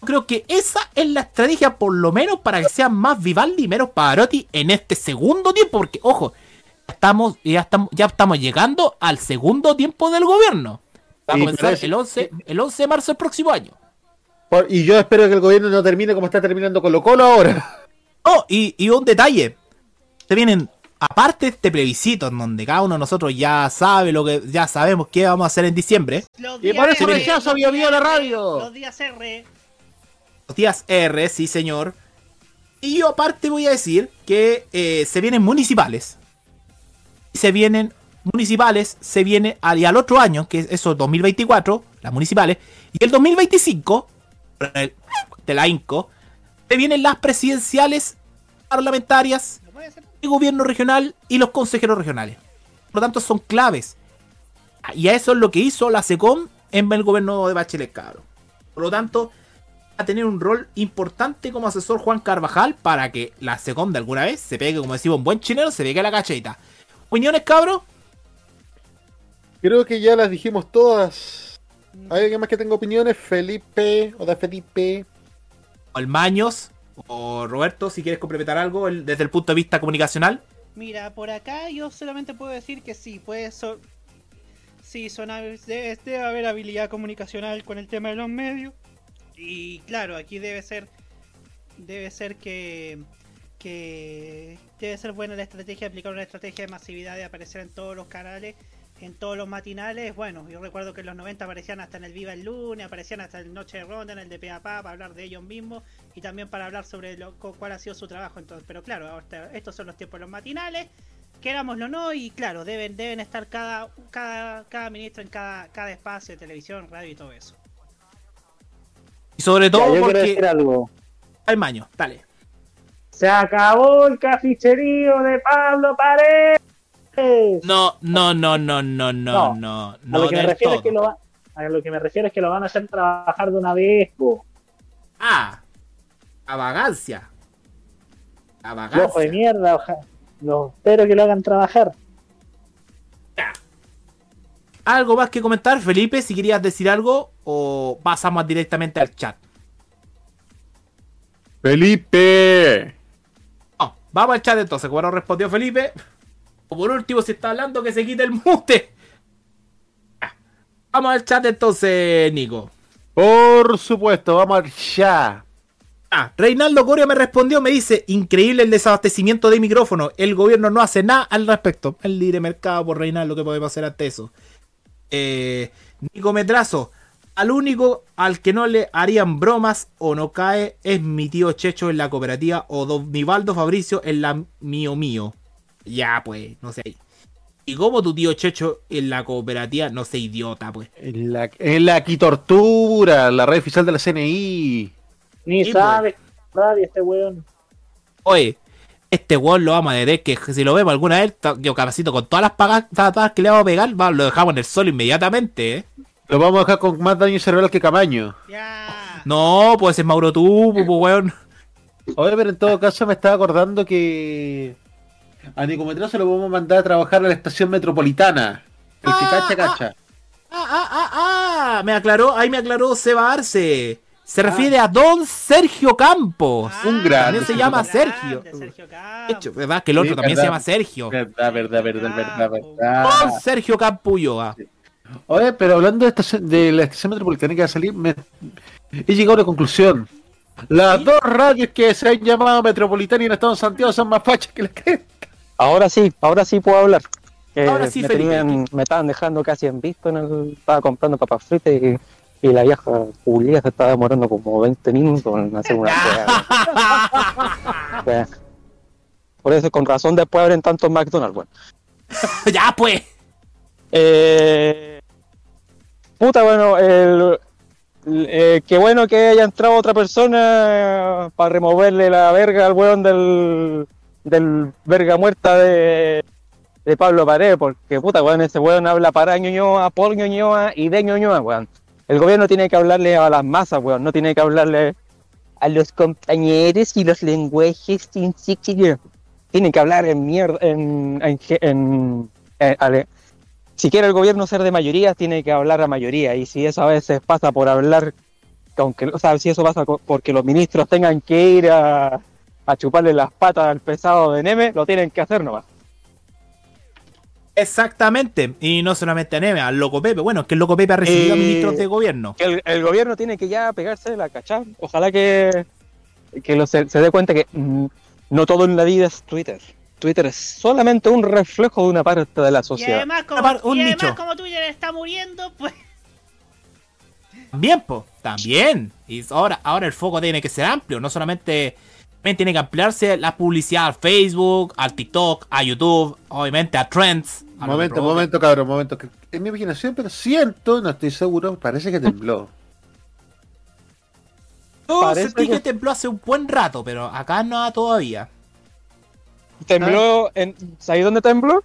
Creo que esa es la estrategia, por lo menos, para que sea más Vivaldi y menos Pavarotti en este segundo tiempo. Porque, ojo, estamos, ya estamos, ya estamos llegando al segundo tiempo del gobierno. Va a Y comenzar parece- el 11, el 11 de marzo del próximo año. Por- y yo espero que el gobierno no termine como está terminando Colo Colo ahora. Oh, y, y un detalle. Se vienen, aparte de este plebiscito, en donde cada uno de nosotros ya sabe lo que, ya sabemos qué vamos a hacer en diciembre. Los Y días por eso rechazo Bio días la R, radio. Los días R. Los días R, sí señor. Y yo aparte voy a decir que eh, se vienen municipales. Se vienen municipales, se viene al, otro año, que es eso 2024, las municipales, y el 2025, el- de la INCO, se vienen las presidenciales parlamentarias, el gobierno regional y los consejeros regionales. Por lo tanto, son claves. Y a eso es lo que hizo la SECOM en el gobierno de Bachelet, cabrón. Por lo tanto, va a tener un rol importante como asesor Juan Carvajal para que la SECOM de alguna vez se pegue, como decimos, un buen chinero, se pegue la cacheta. ¿Opiniones, cabros? Creo que ya las dijimos todas. ¿Hay alguien más que tenga opiniones? Felipe, o de Felipe. O el Maños, o Roberto, si quieres complementar algo el- desde el punto de vista comunicacional. Mira, por acá yo solamente puedo decir que sí, puede so sí, son debe, debe haber habilidad comunicacional con el tema de los medios. Y claro, aquí debe ser debe ser que que debe ser buena la estrategia, aplicar una estrategia de masividad de aparecer en todos los canales, en todos los matinales. Bueno, yo recuerdo que en los 90 aparecían hasta en el Viva el lunes, aparecían hasta en Noche de Ronda, en el de PAPA, para hablar de ellos mismos y también para hablar sobre lo, cu- cuál ha sido su trabajo. Entonces, pero claro, ahora estos son los tiempos de los matinales, querámoslo o no, y claro, deben, deben estar cada, cada, cada ministro en cada, cada espacio de televisión, radio y todo eso. Y sobre todo Ya, yo quiero porque... decir algo. El Maño, dale. Se acabó el caficherío de Pablo Paredes. No, no, no, no, no, no, no, a no lo que me refiero es que lo va- a lo que me refiero es que lo van a hacer trabajar de una vez, po. Ah, a vagancia. A Ojo de vagancia. mierda, oja- no, espero que lo hagan trabajar. ¿Algo más que comentar, Felipe? Si querías decir algo o pasamos directamente al chat. Felipe. No, vamos al chat entonces. Como no respondió Felipe. O por último, si está hablando, que se quite el mute. Ya. Vamos al chat entonces, Nico. Por supuesto, vamos allá. Ah, Reinaldo Coria me respondió, me dice, increíble el desabastecimiento de micrófono. El gobierno no hace nada al respecto. El libre mercado por Reinaldo, ¿qué podemos hacer ante eso? Eh, Nico Metrazo, al único al que no le harían bromas o no cae es mi tío Checho en la cooperativa o don Nivaldo Fabricio en la mío mío. Ya, pues, no sé. ¿Y cómo tu tío Checho en la cooperativa? No sé, idiota, pues. En la, en la Quitortura, la red oficial de la CNI. Ni Sí, sabe, radio este weón. Oye, este weón lo vamos a detener que si lo vemos alguna vez, yo capacito con todas las pagas patadas que le vamos a pegar, va, lo dejamos en el suelo inmediatamente, ¿eh? Lo vamos a dejar con más daño cerebral que Camaño. No, pues es Mauro tú, pues weón. Oye, pero en todo caso me estaba acordando que a Nicometrazo se lo vamos a mandar a trabajar a la estación metropolitana. El que cacha, cacha. Ah, ah, ah, ah, me aclaró, ahí me aclaró Seba Arce. Se refiere a Don Sergio Campos. Un grande, También se Sergio llama Campos. Sergio. De hecho, ¿verdad? Que el otro Sí, también verdad. se llama Sergio. Verdad, verdad, verdad, verdad, verdad. Don Sergio Campulloa. Oye, pero hablando de, estación- de la estación metropolitana que va a salir, me- he llegado a una conclusión. Las dos radios que se han llamado Metropolitana y no estado en Santiago son más fachas que las que... Ahora sí, ahora sí puedo hablar. Ahora sí, me, Felipe. tenían- me estaban dejando casi en visto. En el, estaba comprando papas fritas y, y la vieja Julia se estaba demorando como 20 minutos en hacer una. <laughs> O sea, Por eso, con razón, después abren tantos McDonald's. Bueno. <laughs> ya, pues. Eh, puta, bueno, el, el- eh, qué bueno que haya entrado otra persona para removerle la verga al weón del, del verga muerta de, de Pablo Paredes, porque puta, weón, ese weón habla para Ñuñoa, por Ñuñoa y de Ñuñoa, weón. El gobierno tiene que hablarle a las masas, weón, no tiene que hablarle a los compañeros y los lenguajes sin sentido. Tienen que hablar en mierda, en, en, en- en- ale- si quiere el gobierno ser de mayoría, tiene que hablar a mayoría. Y si eso a veces pasa por hablar, aunque, o sea, si eso pasa porque los ministros tengan que ir a, a chuparle las patas al pesado de Neme, lo tienen que hacer nomás. Exactamente. Y no solamente a Neve, al Loco Pepe. Bueno, es que el Loco Pepe ha recibido Eh, ministros de gobierno. Que el, el gobierno tiene que ya pegarse la cachá. Ojalá que, que lo- se, se dé cuenta que mm, no todo en la vida es Twitter. Twitter es solamente un reflejo de una parte de la Y sociedad. además, como, Apar- un y además nicho. como Twitter está muriendo, pues También, po, también. Y ahora, ahora el foco tiene que ser amplio, no solamente tiene que ampliarse la publicidad al Facebook, al TikTok, a YouTube, obviamente a Trends. a Momento, momento, cabrón, momento. En mi imaginación, pero siento, no estoy seguro, parece que tembló. Yo Parece sentí que... que- tembló hace un buen rato, pero acá no todavía. Tembló en. ¿Sabes dónde tembló?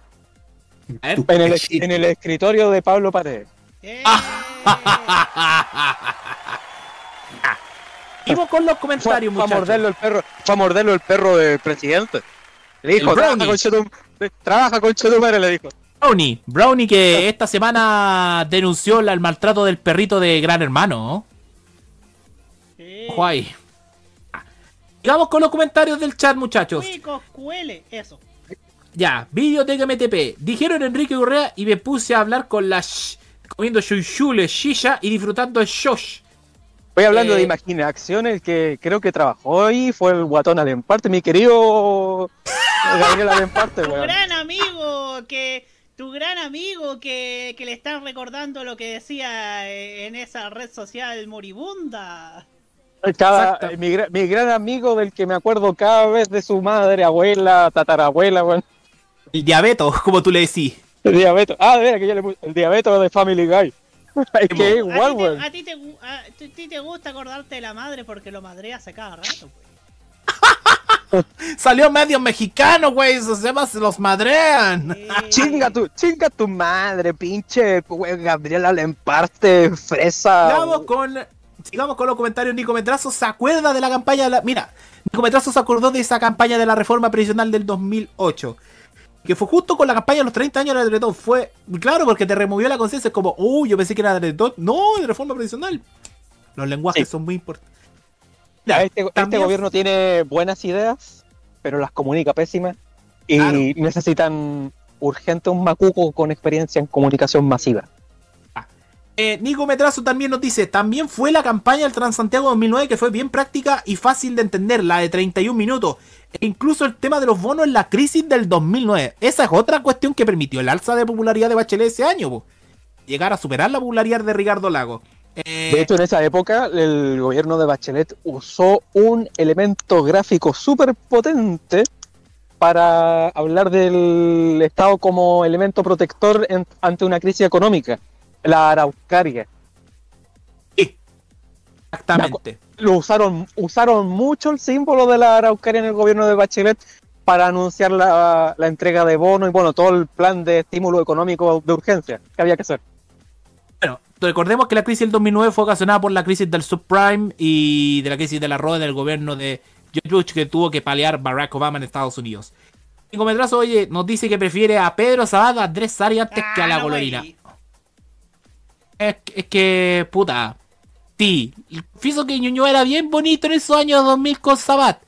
A ver. En el, en el escritorio de Pablo Paredes. <laughs> Vamos con los comentarios, fue a muchachos. morderlo el perro, fue a morderlo el perro del presidente. Le dijo, trabaja Brownie. con Chetum, trabaja con Chetumare, le dijo. Brownie, Brownie que esta semana denunció la- el maltrato del perrito de Gran Hermano. ¿no? Ojo ahí. Sigamos con los comentarios del chat, muchachos. Cuele, eso. Ya, Videoteca MTP. Dijeron Enrique Urrea y me puse a hablar con la sh- comiendo shuyule, shisha y disfrutando el shosh. Voy hablando Eh, de imaginación, el que creo que trabajó ahí fue el guatón Alemparte, mi querido Gabriel Alemparte, Tu weón. gran amigo que tu gran amigo que, que le están recordando lo que decía eh, en esa red social moribunda. Cada, eh, mi, gra- mi gran amigo del que me acuerdo cada vez de su madre, abuela, tatarabuela, weón. El diabeto, como tú le decís. El diabeto. Ah, de que yo le puse el diabeto de Family Guy. <laughs> es que es igual, a, ti te, weón. a ti te gu- a ti- ti te gusta acordarte de la madre porque lo madreas a cada rato. pues. <laughs> Salió medio mexicano, güey. Esos temas se los madrean. Chinga tu, chinga tu madre, pinche weón, Gabriel Alemparte, fresa. Sigamos con, sigamos con los comentarios. Nico Metrazo se acuerda de la campaña. de la- mira, Nico Metrazo se acordó de esa campaña de la reforma previsional del 2008. Que fue justo con la campaña de los 30 años de la Teletón. Fue, claro, porque te removió la conciencia. Es como, uy, yo pensé que era de Teletón. No, de reforma previsional. Los lenguajes son muy importantes. Ya, este, este gobierno tiene buenas ideas, pero las comunica pésimas y Claro. necesitan urgente un macuco con experiencia en comunicación masiva. Eh, Nico Metrazo también nos dice, también fue la campaña del Transantiago 2009 que fue bien práctica y fácil de entender, la de 31 minutos. E incluso el tema de los bonos en la crisis del 2009. Esa es otra cuestión que permitió el alza de popularidad de Bachelet ese año. Llegar a superar la popularidad de Ricardo Lago. Eh, De hecho, en esa época, el gobierno de Bachelet usó un elemento gráfico súper potente para hablar del Estado como elemento protector ante una crisis económica, la araucaria. Exactamente. Lo usaron, usaron mucho el símbolo de la araucaria en el gobierno de Bachelet para anunciar la, la entrega de bonos y bueno, todo el plan de estímulo económico de urgencia que había que hacer. Bueno, recordemos que la crisis del 2009 fue ocasionada por la crisis del subprime y de la crisis de la rueda del gobierno de George Bush que tuvo que paliar Barack Obama en Estados Unidos. Nico Metrazo, oye, nos dice que prefiere a Pedro Sabat, a Andrés Sari antes que a la colorina. Es, es que, puta, sí, fijo que Ñuñoa era bien bonito en esos años 2000 con Sabat.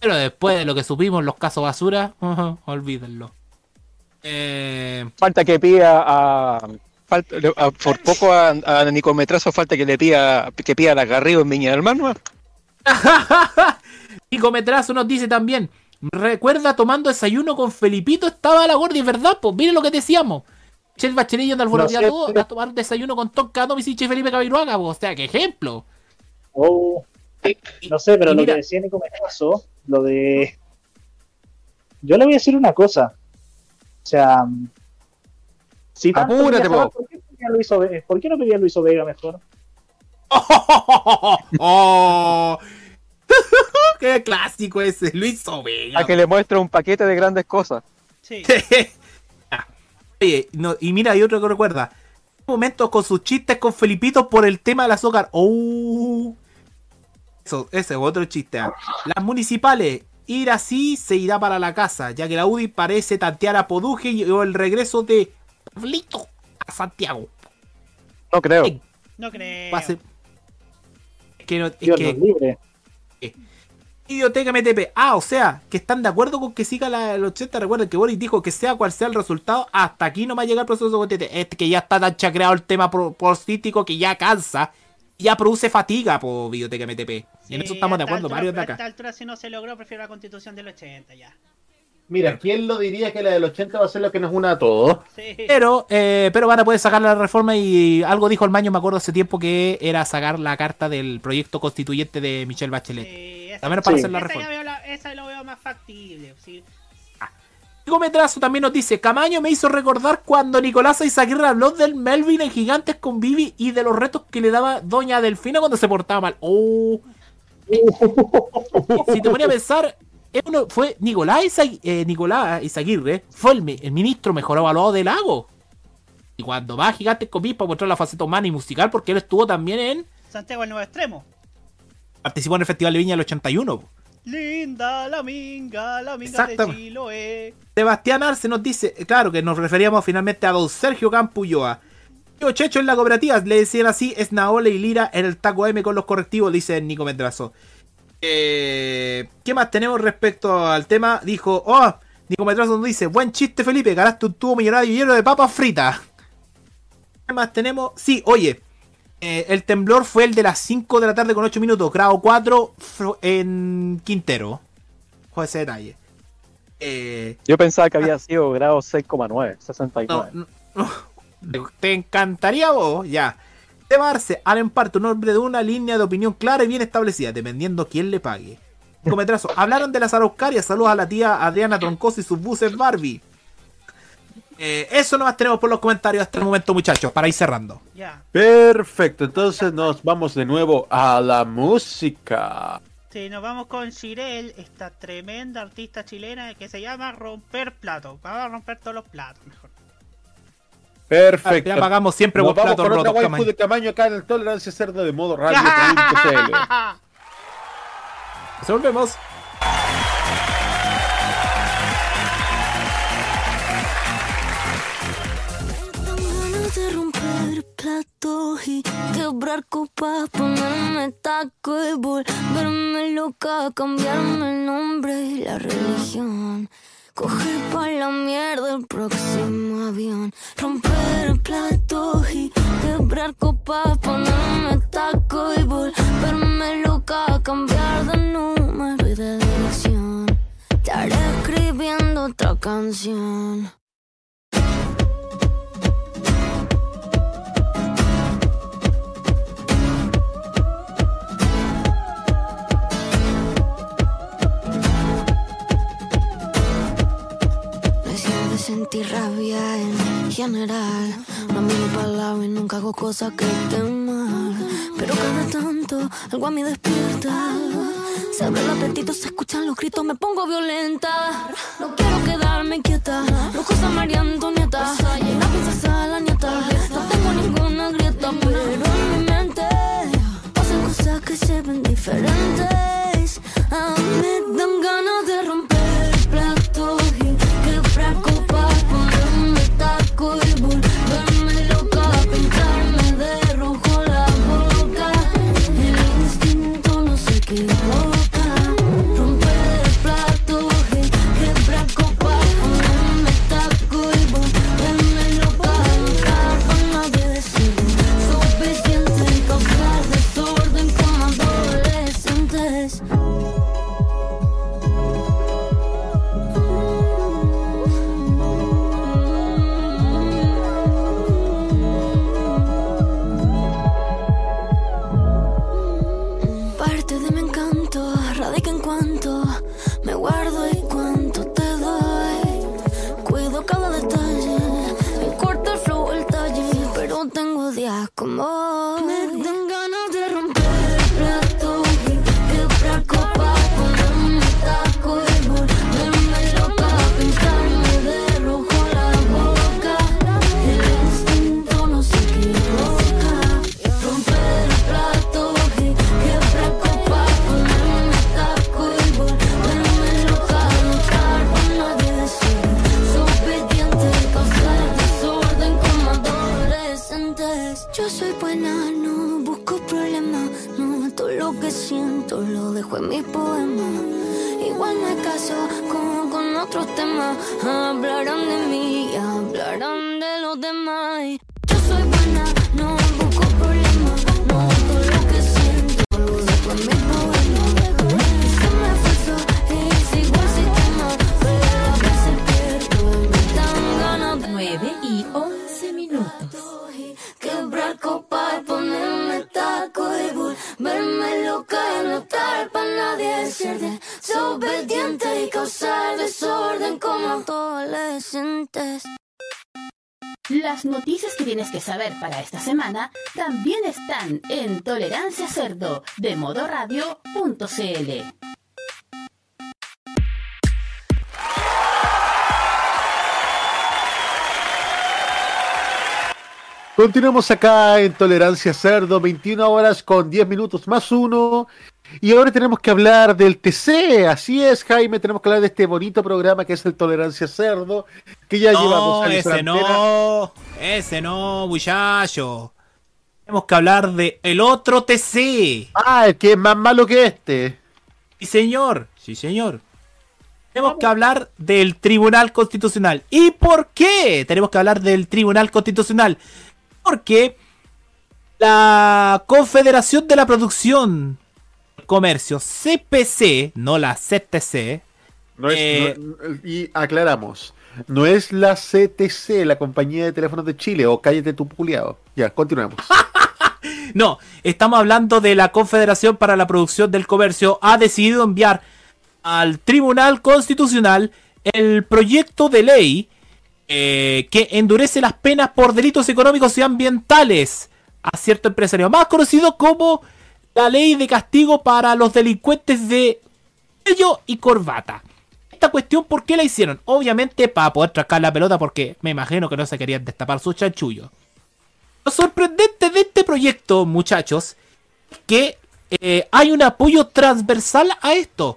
Pero después de lo que supimos, los casos basura, <laughs> olvídenlo. Eh, Falta que pida a. falta- a- por poco a, a Nico Metrazo falta que le pida que pida la Garrido en Viña del Mar, ¿no? <laughs> Nico Metrazo nos dice también, recuerda tomando desayuno con Felipito, estaba la gorda verdad, pues miren lo que decíamos. Chel Bachelet yendo al No sé, todo pero- a tomar desayuno con Tom Cadomis y Che Felipe Cabiruaga, pues, o sea, qué ejemplo. Oh, no sé, pero y lo mira- que decía Nico Metrazo, lo de. Yo le voy a decir una cosa. O sea. Si Apúrate, saber po. ¿por qué, pedía Luis Ove- ¿Por qué no pedía Luis Vega mejor? <laughs> ¡Oh! <laughs> ¡Qué clásico ese! Luis Ovega. A que le muestre un paquete de grandes cosas. Sí. <laughs> Oye, no, y mira, hay otro que recuerda. Momentos con sus chistes con Felipito por el tema del azúcar. ¡Oh! Eso, ese es otro chiste. ah. Las municipales, ir así se irá para la casa, ya que la UDI parece tantear a Poduje y o el regreso de Pablito a Santiago. No creo. No creo. Es que, no- es Dios que- nos libre. Biblioteca MTP. Ah, o sea, que están de acuerdo con que siga la, el 80. Recuerden que Boris dijo que sea cual sea el resultado, hasta aquí no va a llegar el proceso constituyente. Este que ya está tan chacreado el tema político que ya cansa. Ya produce fatiga por Biblioteca MTP. y en eso estamos de a acuerdo, altura- varios de A acá. esta altura, si no se logró, prefiero la constitución del 80 ya. Mira, ¿quién lo diría que la del 80 va a ser lo que nos una a todos? Pero, eh, pero van a poder sacar la reforma y algo dijo el Maño, me acuerdo hace tiempo que era sacar la carta del proyecto constituyente de Michelle Bachelet. También para hacer la esa, reforma. veo la- esa lo veo más factible. sí. Diego Metrazo también nos dice, Camaño me hizo recordar cuando Nicolás Izaguirre habló del Melvin en Gigantes con Vivi y de los retos que le daba Doña Delfina cuando se portaba mal. Oh. <laughs> si te ponía a pensar, uno- fue Nicolás, Izag- eh, Nicolás Izaguirre, fue el, el ministro mejor evaluado del lago. Y cuando va a Gigantes con Vivi para mostrar la faceta humana y musical, porque él estuvo también en... Santiago el Nuevo Extremo. Participó en el Festival de Viña del 81. Linda la minga, la minga de. Chiloé. Sebastián Arce nos dice, claro que nos referíamos finalmente a don Sergio Campulloa. Tío Checho en la cooperativa, le decían así, es Naole y Lira en el taco M con los correctivos, dice Nico Medrazo. Eh, ¿Qué más tenemos respecto al tema? Dijo, oh, Nico Medrazo nos dice, buen chiste Felipe, ganaste un tubo millonario lleno de papas fritas. ¿Qué más tenemos? Sí, oye, eh, el temblor fue el de las 5 de la tarde con 8 minutos, grado 4 fro- en Quintero. Con ese detalle. Eh, Yo pensaba que había sido grado 6,9, 69. no, no, no. <laughs> ¿Te encantaría vos? Ya. Llevarse al emparte un nombre de una línea de opinión clara y bien establecida, dependiendo quién le pague. Cometrazo. Hablaron de las araucarias. Saludos a la tía Adriana Troncoso y sus buses Barbie. Eh, eso nomás tenemos por los comentarios hasta el momento, muchachos, para ir cerrando. Ya. Perfecto, entonces nos vamos de nuevo a la música. Sí, nos vamos con Shirel, esta tremenda artista chilena que se llama Romper Plato. Vamos a romper todos los platos, mejor. Perfecto. Ya pagamos siempre Nos buen vamos plato con otra Camaño. de Camaño acá en el Tolerancia Cerdo de modo radio.cl. Nos volvemos. Platos y quebrar copas, ponerme taco y volverme loca, cambiarme el nombre y la religión. Coger pa' la mierda el próximo avión, romper platos y quebrar copas, ponerme taco y volverme loca, cambiar de número y de dirección. Estaré escribiendo otra canción. Sentir rabia en general. No miro para lado y nunca hago cosas que estén mal. Pero cada tanto algo a mí despierta. Se abre el apetito, se escuchan los gritos, me pongo violenta. No quiero quedarme quieta. Lujosa María Antonieta. Princesa, la nieta. No tengo ninguna grieta, pero en mi mente pasan cosas que se ven diferentes. A mí dan ganas de romper están en Tolerancia Cerdo de modoradio.cl. Continuamos acá en Tolerancia Cerdo, 21 horas con 10 minutos más uno. Y ahora tenemos que hablar del TC. Así es, Jaime, tenemos que hablar de este bonito programa que es el Tolerancia Cerdo, que ya lleva dos No, años en ese no, ese no, muchacho. Tenemos que hablar de el otro TC. Ah, el que es más malo que este. Sí, señor. Sí, señor. Tenemos que hablar del Tribunal Constitucional. ¿Y por qué tenemos que hablar del Tribunal Constitucional? Porque la Confederación de la Producción Comercio, CPC, no la CTC, No es- Eh, no- y aclaramos, no es la CTC, la compañía de teléfonos de Chile, o cállate tu puliado. Ya, continuemos. <laughs> No, estamos hablando de la Confederación para la Producción del Comercio. Ha decidido enviar al Tribunal Constitucional el proyecto de ley eh, que endurece las penas por delitos económicos y ambientales a cierto empresario, más conocido como la ley de castigo para los delincuentes de cuello y corbata. Esta cuestión, ¿por qué la hicieron? Obviamente para poder tracar la pelota porque me imagino que no se querían destapar sus chanchullos. Lo sorprendente de este proyecto, muchachos, que eh, hay un apoyo transversal a esto.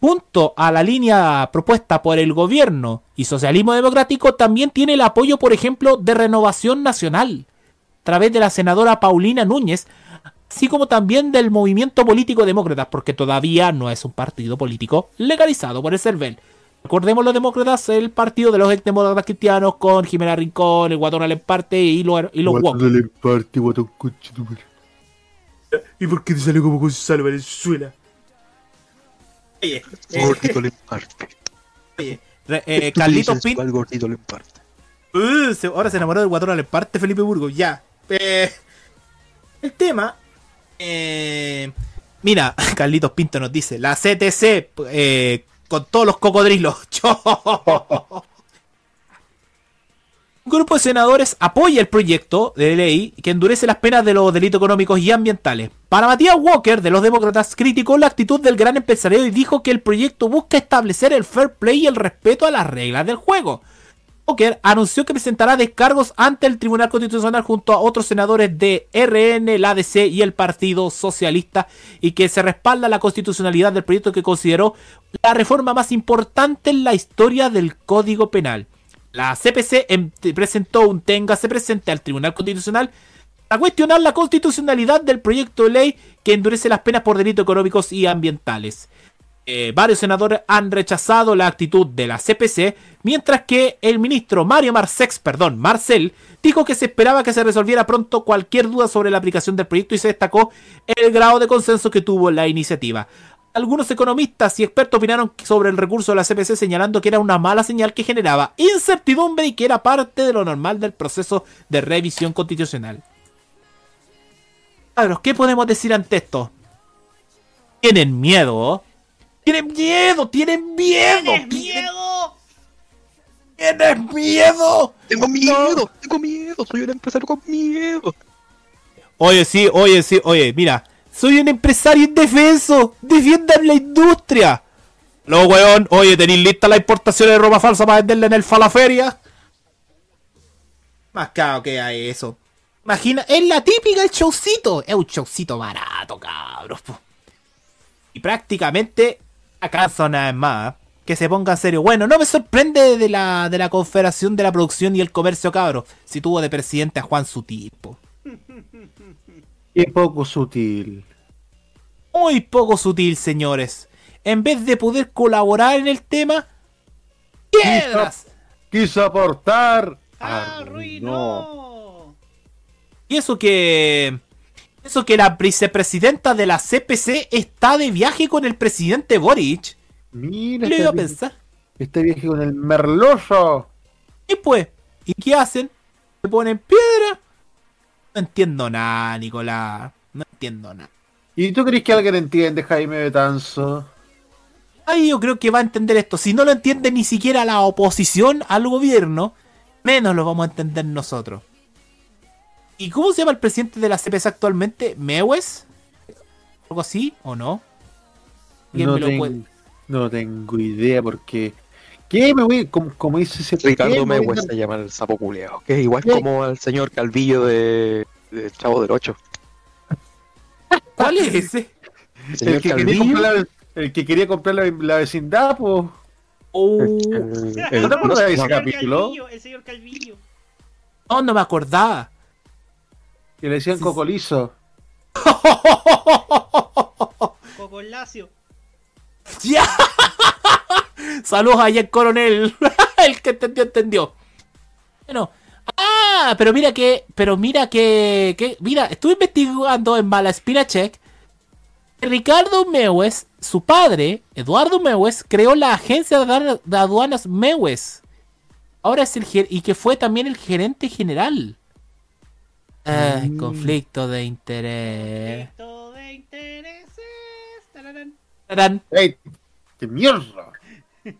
Junto a la línea propuesta por el gobierno y socialismo democrático, también tiene el apoyo, por ejemplo, de Renovación Nacional, a través de la senadora Paulina Núñez, así como también del movimiento político demócrata, porque todavía no es un partido político legalizado por el CERVEL. Recordemos los demócratas, el partido de los exdemócratas cristianos con Jimena Rincón, el Guatón Alemparte y los, y los Wok. ¿Y por qué te salió como Gonzalo Valenzuela? Oye, Gordito le parte. oye, eh, Carlitos Pinto. ¿Cuál gordito le parte? Uh, se- ahora se enamoró del guatón al parte Felipe Burgos. Ya. Eh, el tema. eh, mira, <laughs> Carlitos Pinto nos dice: La CTC eh, con todos los cocodrilos. <laughs> Un grupo de senadores apoya el proyecto de ley que endurece las penas de los delitos económicos y ambientales. Para Matías Walker, de los demócratas, criticó la actitud del gran empresariado y dijo que el proyecto busca establecer el fair play y el respeto a las reglas del juego. Walker anunció que presentará descargos ante el Tribunal Constitucional junto a otros senadores de RN, la ADC y el Partido Socialista y que se respalda la constitucionalidad del proyecto que consideró la reforma más importante en la historia del Código Penal. La CPC em- presentó un téngase presente al Tribunal Constitucional a cuestionar la constitucionalidad del proyecto de ley que endurece las penas por delitos económicos y ambientales. Eh, varios senadores han rechazado la actitud de la CPC, mientras que el ministro Mario Marsex, perdón, Marcel, dijo que se esperaba que se resolviera pronto cualquier duda sobre la aplicación del proyecto y se destacó el grado de consenso que tuvo la iniciativa. Algunos economistas y expertos opinaron sobre el recurso de la CPC señalando que era una mala señal que generaba incertidumbre y que era parte de lo normal del proceso de revisión constitucional. Cabros, ¿qué podemos decir ante esto? Tienen miedo. Tienen miedo, tienen miedo. ¡Tienes miedo! ¿Tienes miedo? Tengo miedo, tengo miedo, soy un empresario con miedo. Oye, sí, oye, sí, oye, mira. Soy un empresario indefenso. Defiendan la industria. No, weón. Oye, ¿tenéis lista la importación de ropa falsa para venderla en el Falaferia? Más caro que hay eso. Imagina, es la típica el showcito. Es un showcito barato, cabros. po. Y prácticamente acaso una vez más. Que se ponga en serio. Bueno, no me sorprende de la, de la Confederación de la Producción y el Comercio, cabros. Si tuvo de presidente a Juan Sutil, po. Qué poco sutil. Muy poco sutil, señores. en vez de poder colaborar en el tema, piedras. Quiso aportar. ¡Arruinó! Y eso que. Eso que la vicepresidenta de la CPC está de viaje con el presidente Boric. Mira, ¿Qué le este iba a pensar? Este viejo con el merloso. Y pues, ¿y qué hacen? ¿Se ponen piedra? No entiendo nada, Nicolás. No entiendo nada. ¿Y tú crees que alguien entiende, Jaime Betanzo? Ay, yo creo que va a entender esto. Si no lo entiende ni siquiera la oposición al gobierno, menos lo vamos a entender nosotros. ¿Y cómo se llama el presidente de la CPC actualmente? ¿Mewes? ¿Algo así o no? ¿Quién No me lo tengo, puede- no tengo idea porque... ¿Qué me voy? Como, como dice ese... ¿qué Ricardo me voy a Mewes se llama el sapo culeado, que es igual ¿Qué? como al señor Calvillo de, de Chavo del 8. ¿Cuál es ese? El señor El que, quería Calvillo. comprar la, el que quería comprar la, la vecindad, pues. el- el- ¿No te acuerdas de ese capítulo? Calvillo, el señor Calvillo. No, no me acordaba. Que le decían cocolizo. Cocolacio. ¡Ya! Saludos a Jack Coronel. <laughs> el que entendió, entendió. Bueno. Ah, pero mira que. Pero mira que. que- mira, estuve investigando en Malaspina Check. Ricardo Mewes, su padre, Eduardo Mewes, creó la agencia de adua- de aduanas Mewes. Ahora es el y que fue también el gerente general. Mm. conflicto de interés. Conflicto de intereses. Tararán. Tarán. ¡Ey! ¡Qué mierda! <laughs>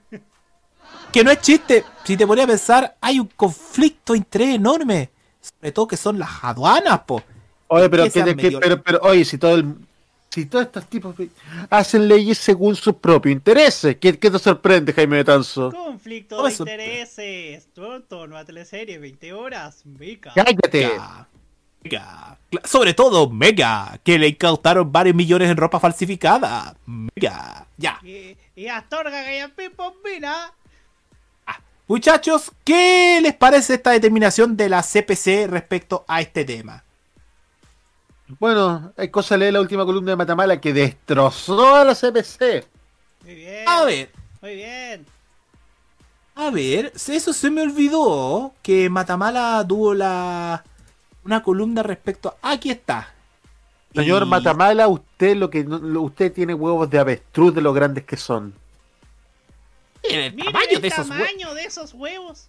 Que no es chiste. Si te ponía a pensar, hay un conflicto de interés enorme. Sobre todo que son las aduanas, po. Oye, pero, ¿Qué se que, que- pero, pero, oye, si todo el, si todos estos tipos hacen leyes según sus propios intereses, ¿qué, qué te sorprende, Jaime Betanzo? Conflicto de intereses. Tonto, nueva teleserie, 20 horas. Mica. ¡Cállate! Mega. Sobre todo, Mega. Que le incautaron varios millones en ropa falsificada. Mega. Ya. Y, y Astorga que ya pipombina. Muchachos, ¿qué les parece esta determinación de la CPC respecto a este tema? Bueno, hay cosa de leer la última columna de Matamala que destrozó a la CPC. Muy bien. A ver, Muy bien. a ver, eso se me olvidó que Matamala tuvo la una columna respecto. Aquí está. Señor Y- Matamala, usted lo que no- lo- usted tiene huevos de avestruz de lo grandes que son. Miren el Miren tamaño el de esos huevos. tamaño de esos huevos.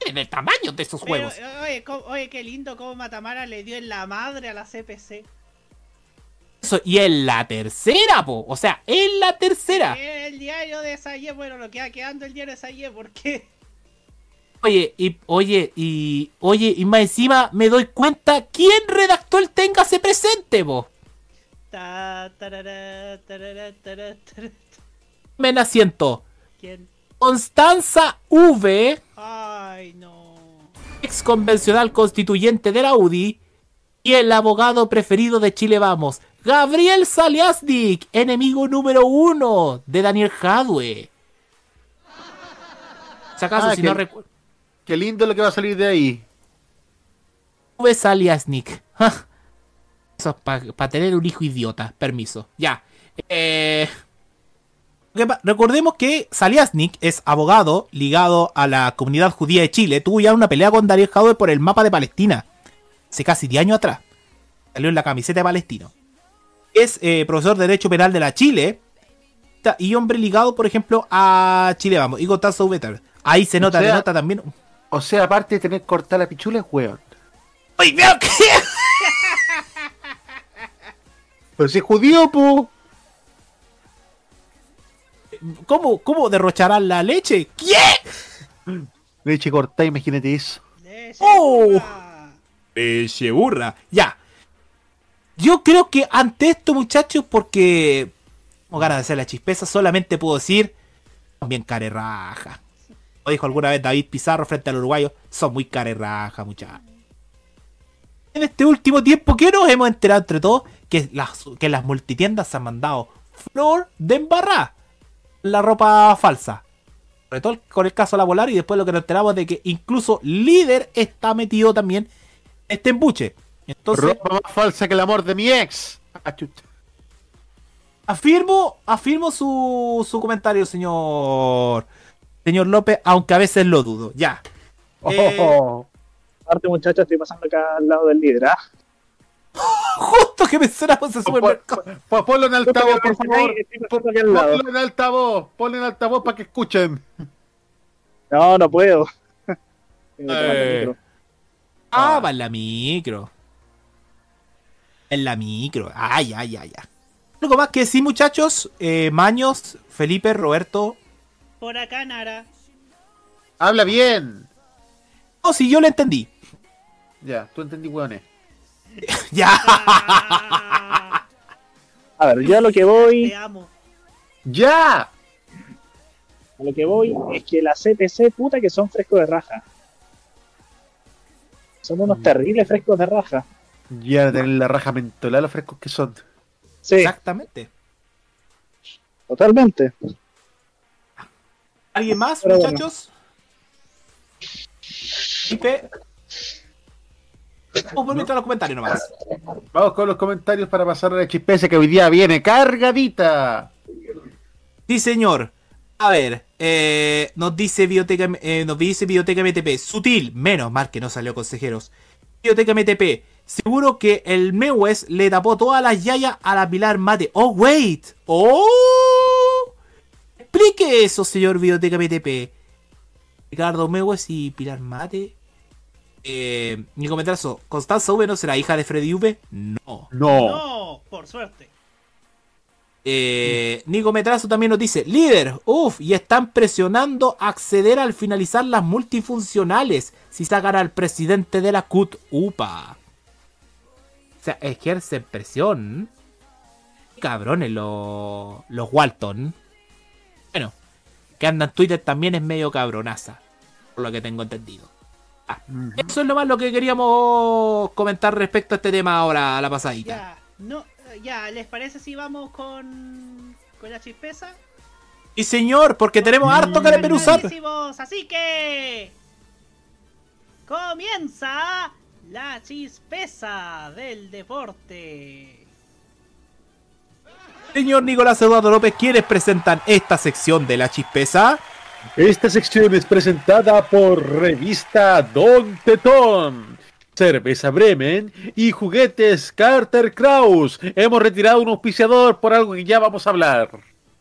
Miren el tamaño de esos Pero, huevos. oye, co- oye, qué lindo cómo Matamara le dio en la madre a la CPC. Eso, y en la tercera, po. O sea, en la tercera. El diario de Sayé, bueno, lo que va quedando el diario de Sayé, porque Oye, y oye, y oye, y más encima me doy cuenta quién redactó el Téngase presente, po. Ta, tarara, tarara, tarara, tarara. Me asiento. ¿Quién? Constanza V, Ay, no. ex convencional constituyente de la UDI, y el abogado preferido de Chile Vamos, Gabriel Saliasnik, enemigo número uno de Daniel Jadwe. Si acaso, Ah, si que- no recuerdo. Qué lindo lo que va a salir de ahí. V. Saliasnik. Ja. Eso es para tener un hijo idiota. Permiso. Ya. Eh, Recordemos que Saliasnik es abogado ligado a la comunidad judía de Chile. Tuvo ya una pelea con Daniel Jadwe por el mapa de Palestina. Hace casi 10 años atrás. Salió en la camiseta de palestino. Es eh, profesor de Derecho Penal de la Chile. Y hombre ligado, por ejemplo, a Chile Vamos. Y Constanza Ubeter. Ahí se nota, O sea- denota también. O sea, aparte de tener cortada la pichula, es hueón. ¡Ay, veo que! Pero si es judío, pu. ¿Cómo, ¿Cómo derrocharán la leche? ¿Qué? Leche cortada, imagínate eso. ¡Oh! Leche burra. Ya. Yo creo que ante esto, muchachos, porque. Tengo ganas de hacer la chispeza, solamente puedo decir. También carerraja. Lo dijo alguna vez David Pizarro frente al uruguayo. Son muy carerraja, muchachos. En este último tiempo, que nos hemos enterado entre todos? Que las, que las multitiendas se han mandado flor de embarrar la ropa falsa. Sobre todo con el caso de la Polar y después lo que nos enteramos de que incluso líder está metido también en este embuche. Entonces, Ropa más falsa que el amor de mi ex. Ah. Afirmo, afirmo su, su comentario, señor. Señor López, aunque a veces lo dudo. Ya. Eh, Oh. Aparte, muchachos, estoy pasando acá al lado del líder, ¿ah? <laughs> Justo que mencionamos ese supermercado. Ponlo en altavoz, por favor. Ponlo en altavoz. Ponlo en altavoz para que escuchen. No, no puedo. <laughs> Tengo que tomar el Eh. micro. Ah, va en la micro. En la micro. Ay, ay, ay, ay. Algo más que decir, muchachos. Eh, Maños, Felipe, Roberto. Por acá, Nara. Habla bien. No, si yo lo entendí. Ya, tú entendí, hueones. <laughs> ya. <laughs> A ver, yo a lo que voy. Te amo. ¡Ya! A lo que voy es que la CPC, puta que son frescos de raja. Son unos terribles frescos de raja. Ya tener la raja mentolada los frescos que son. Sí, Exactamente. totalmente. ¿Alguien más, Pero bueno. muchachos? Felipe. Vamos por mientras los comentarios nomás. Vamos con los comentarios para pasar a la chispeza que hoy día viene cargadita. Sí, señor. A ver, eh, nos dice Bioteca, eh, nos dice Bioteca MTP. Sutil, menos mal que no salió consejeros. Bioteca MTP. Seguro que el Mewes le tapó todas las yayas a la Pilar Mate. Oh, wait. Oh. Explique eso, señor Bioteca MTP. Ricardo Mewes y Pilar Mate. Eh, mi comentario, ¿Constanza V no será hija de Freddy V? No. No. No, por suerte. Eh, Nico Metrazo también nos dice, líder, uff, y están presionando acceder al finalizar las multifuncionales si sacan al presidente de la CUT, upa. O sea, ejercen presión. Cabrones los, los Walton. Que anda en Twitter también es medio cabronaza, por lo que tengo entendido. Ah, Eso es lo más lo que queríamos comentar respecto a este tema ahora, a la pasadita. Ya, no, ya, ¿les parece si vamos con, con la chispeza? Y señor, porque tenemos harto que desmenuzar. Así que comienza la chispeza del deporte. Señor Nicolás Eduardo López, ¿quiénes presentan esta sección de la chispeza? Esta sección es presentada por Revista Don Tetón, Cerveza Bremen y Juguetes Carter Kraus. Hemos retirado un auspiciador por algo que ya vamos a hablar.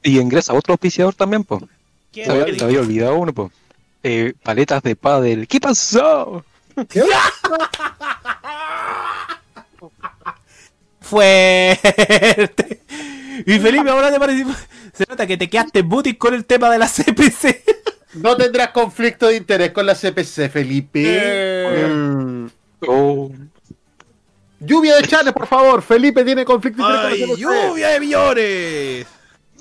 Y ingresa otro auspiciador también, po. Se había, se había olvidado uno, po. Eh, paletas de pádel. ¿Qué pasó? <laughs> Fuerte. Y Felipe, ahora te parece... Se nota que te quedaste booty con el tema de la CPC. No tendrás conflicto de interés con la CPC, Felipe. Mm. Oh. Lluvia de chanes, por favor. Felipe tiene conflicto de interés ¡Ay, con la CPC. lluvia de millones!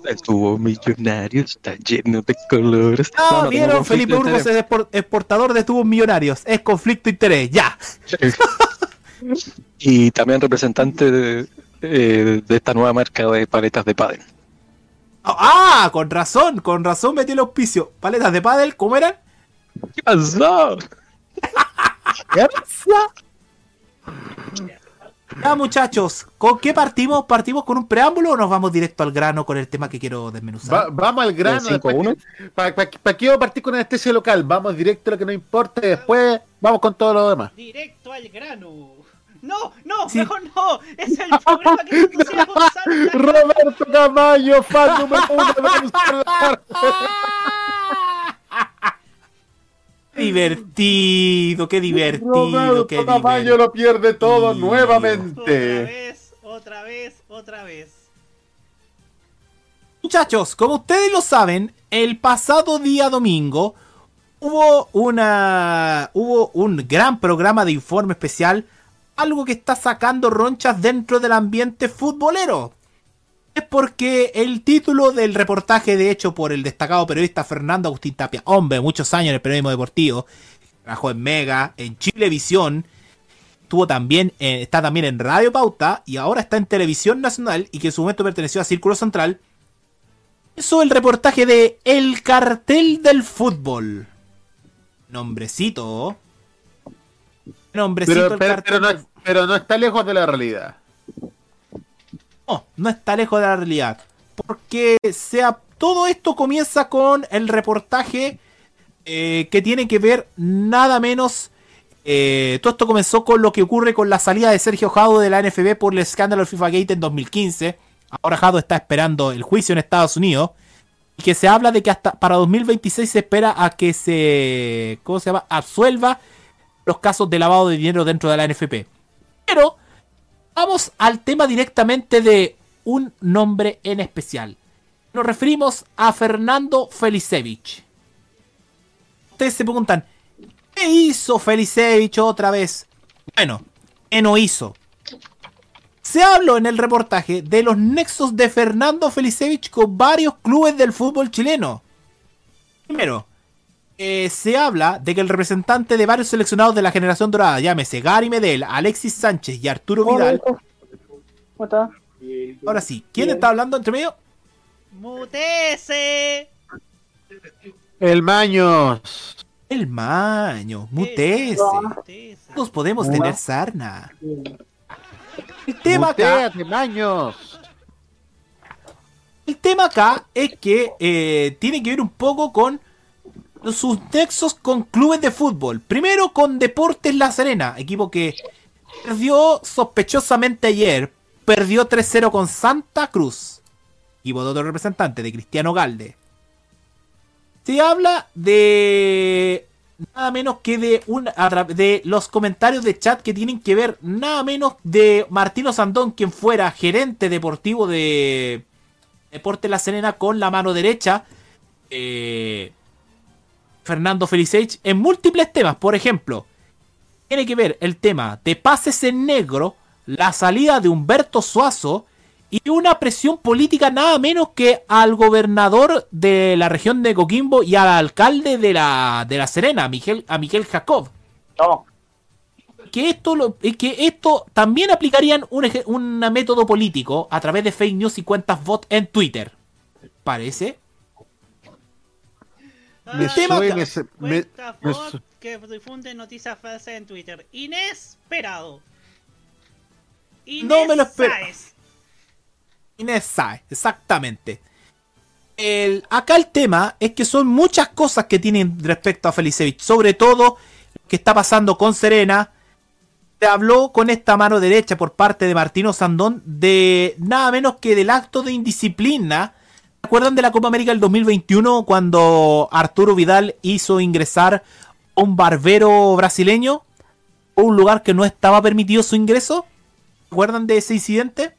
Estuvo millonario, está lleno de colores. Ah, No, vieron, Felipe interés. es expor- exportador de tubos millonarios. Es conflicto de interés, ya. <laughs> Y también representante de, eh, de esta nueva marca de paletas de pádel. Ah, con razón, con razón metí el auspicio. Paletas de pádel, ¿cómo eran? ¿Qué pasó? <laughs> Ya muchachos, ¿con qué partimos? ¿Partimos con un preámbulo o nos vamos directo al grano con el tema que quiero desmenuzar? Va- vamos al grano. ¿El 5-1? ¿Para qué vamos a partir con anestesia local? Vamos directo a lo que nos importa y después vamos con todo lo demás. Directo al grano. No, no, Sí. mejor no. Es el <laughs> programa que se Gonzalo. Roberto Camayo, fan número uno de Gonzalo. <laughs> Divertido, qué divertido, qué Roberto Camayo divertido. lo pierde todo Otra Otra nuevamente. vez, otra vez, otra vez. Muchachos, como ustedes lo saben, el pasado día domingo hubo una hubo un gran programa de informe especial, algo que está sacando ronchas dentro del ambiente futbolero. Es porque el título del reportaje de hecho por el destacado periodista Fernando Agustín Tapia, hombre, muchos años en el periodismo deportivo, trabajó en Mega, en Chilevisión, estuvo también está también en Radio Pauta y ahora está en Televisión Nacional y que en su momento perteneció a Círculo Central. Hizo el reportaje de El cartel del fútbol. Nombrecito. Nombrecito Pero, pero, cartel pero no, del- pero no está lejos de la realidad. No, no está lejos de la realidad. porque sea, todo esto comienza con el reportaje eh, que tiene que ver nada menos. eh, todo esto comenzó con lo que ocurre con la salida de Sergio Jado de la NFB por el escándalo del FIFA Gate en 2015. Ahora Jado está esperando el juicio en Estados Unidos. Y que se habla de que hasta para 2026 se espera a que se. ¿Cómo se llama? Absuelva los casos de lavado de dinero dentro de la NFP. Pero vamos al tema directamente de un nombre en especial. Nos referimos a Fernando Felicevich. Ustedes se preguntan, ¿qué hizo Felicevich otra vez? Bueno, ¿qué no hizo? Se habló en el reportaje de los nexos de Fernando Felicevich con varios clubes del fútbol chileno. Primero, eh, se habla de que el representante de varios seleccionados de la generación dorada, llámese Gary Medel, Alexis Sánchez y Arturo Vidal. ¿Cómo está? Ahora sí, ¿quién está hablando entre medio? ¡Mutese! El Maños. El Maño, mutese. Todos podemos tener sarna. El tema acá. Maños. El tema acá es que eh, tiene que ver un poco con sus nexos con clubes de fútbol. Primero con Deportes La Serena, equipo que perdió sospechosamente ayer. Perdió 3-0 con Santa Cruz. Equipo de otro representante, de Cristiano Galde. Se habla de nada menos que de, un, de los comentarios de chat que tienen que ver nada menos de Martino Sandón, quien fuera gerente deportivo de Deporte La Serena con la mano derecha. eh, Fernando Felicevich en múltiples temas. Por ejemplo, tiene que ver el tema de pases en negro, la salida de Humberto Suazo y una presión política nada menos que al gobernador de la región de Coquimbo y al alcalde de la, de la Serena, a Miguel, a Miguel Jacob. Que esto, lo- que esto también aplicarían un, un método político a través de fake news y cuentas bot en Twitter. ¿Parece? Me tema suena me- su- que difunde noticias falsas en Twitter. Inesperado. No me lo espero. Inés exactamente. El, acá el tema es que son muchas cosas que tienen respecto a Felicevich. Sobre todo lo que está pasando con Serena. Se habló con esta mano derecha por parte de Martino Sandón de nada menos que del acto de indisciplina. ¿Se acuerdan de la Copa América del 2021 cuando Arturo Vidal hizo ingresar un barbero brasileño? a Un lugar que no estaba permitido su ingreso. ¿Se acuerdan de ese incidente?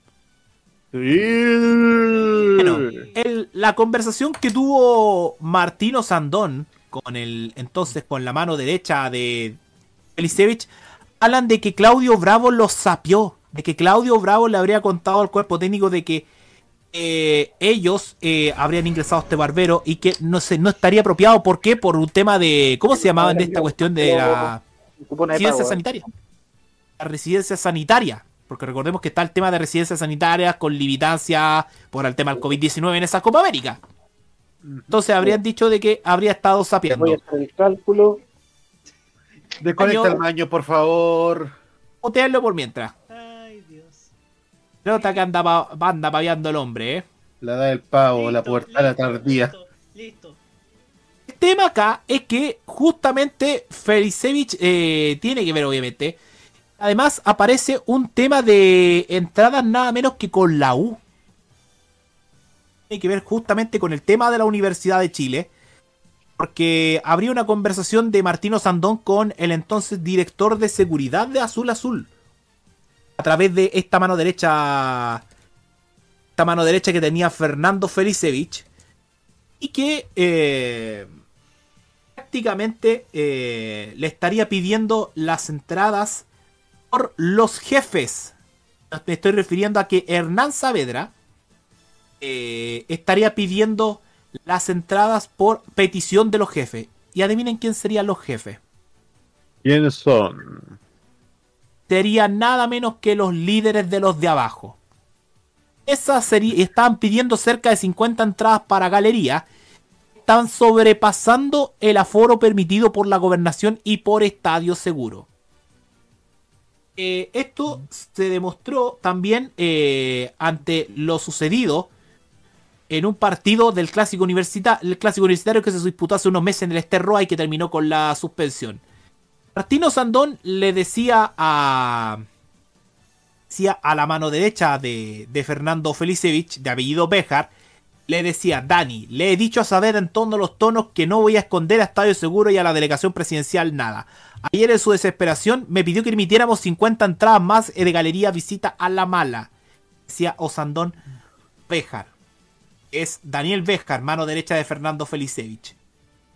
Bueno, el- la conversación que tuvo Martino Sandón con el entonces con la mano derecha de Felicevich hablan de que Claudio Bravo lo sapió, de que Claudio Bravo le habría contado al cuerpo técnico de que eh, ellos eh, habrían ingresado a este barbero y que no sé, no estaría apropiado. ¿Por qué? Por un tema de. ¿Cómo se llamaban de esta cuestión de la residencia ¿eh? sanitaria? La residencia sanitaria. Porque recordemos que está el tema de residencias sanitarias con limitancia por el tema del COVID-19 en esa Copa América. Entonces habrían dicho de que habría estado sapeando. Voy a hacer el cálculo. Desconecta el Maño, por favor. Mutearlo por mientras. Nota que anda, pa- anda paviando el hombre, ¿eh? La da del pavo, la puerta la tardía. El tema acá es que justamente Felicevich eh, tiene que ver, obviamente. Además, aparece un tema de entradas nada menos que con la U. Tiene que ver justamente con el tema de la Universidad de Chile. Porque habría una conversación de Martino Sandón con el entonces director de seguridad de Azul Azul. A través de esta mano derecha. Esta mano derecha que tenía Fernando Felicevich. Y que eh, prácticamente eh, le estaría pidiendo las entradas por los jefes. Me estoy refiriendo a que Hernán Saavedra eh, estaría pidiendo las entradas por petición de los jefes. Y adivinen quién serían los jefes. ¿Quiénes son? Serían nada menos que los líderes de los de abajo. Esas sería, estaban pidiendo cerca de 50 entradas para galería. Están sobrepasando el aforo permitido por la gobernación y por estadio seguro. Eh, esto se demostró también eh, ante lo sucedido en un partido del clásico, clásico universitario que se disputó hace unos meses en el Esterroa y que terminó con la suspensión. Martino Sandón le decía a decía a la mano derecha de, Fernando Felicevich, de apellido Bejar, le decía, Dani, le he dicho a saber en todos los tonos que no voy a esconder a Estadio Seguro y a la delegación presidencial nada. Ayer en su desesperación me pidió que emitiéramos 50 entradas más de galería visita a la mala. Decía Osandón Bejar. Es Daniel Bejar, mano derecha de Fernando Felicevich.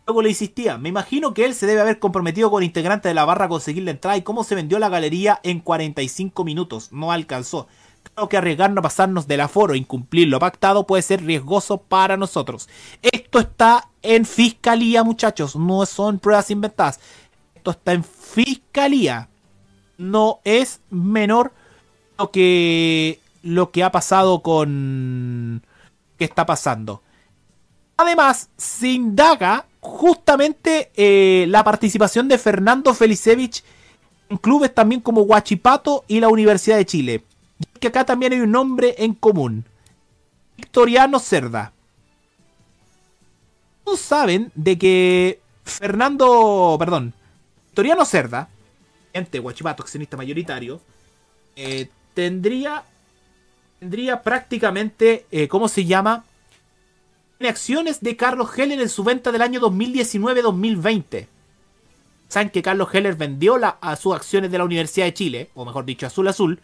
Luego le insistía, me imagino que él se debe haber comprometido con integrante de la barra a conseguir la entrada y cómo se vendió la galería en 45 minutos. No alcanzó. Creo que arriesgarnos a pasarnos del aforo incumplir lo pactado puede ser riesgoso para nosotros. Esto está en fiscalía, muchachos. No son pruebas inventadas. Esto está en fiscalía. No es menor lo que, lo que ha pasado con... ¿Qué está pasando? Además, se indaga justamente eh, la participación de Fernando Felicevich en clubes también como Huachipato y la Universidad de Chile. Que acá también hay un nombre en común. Victoriano Cerda. Todos saben de que Fernando, perdón, Victoriano Cerda, ente Huachipato, accionista mayoritario, eh, tendría, tendría prácticamente, eh, ¿cómo se llama? Tiene acciones de Carlos Heller en su venta del año 2019-2020. Saben que Carlos Heller vendió la, a sus acciones de la Universidad de Chile, o mejor dicho, Azul Azul.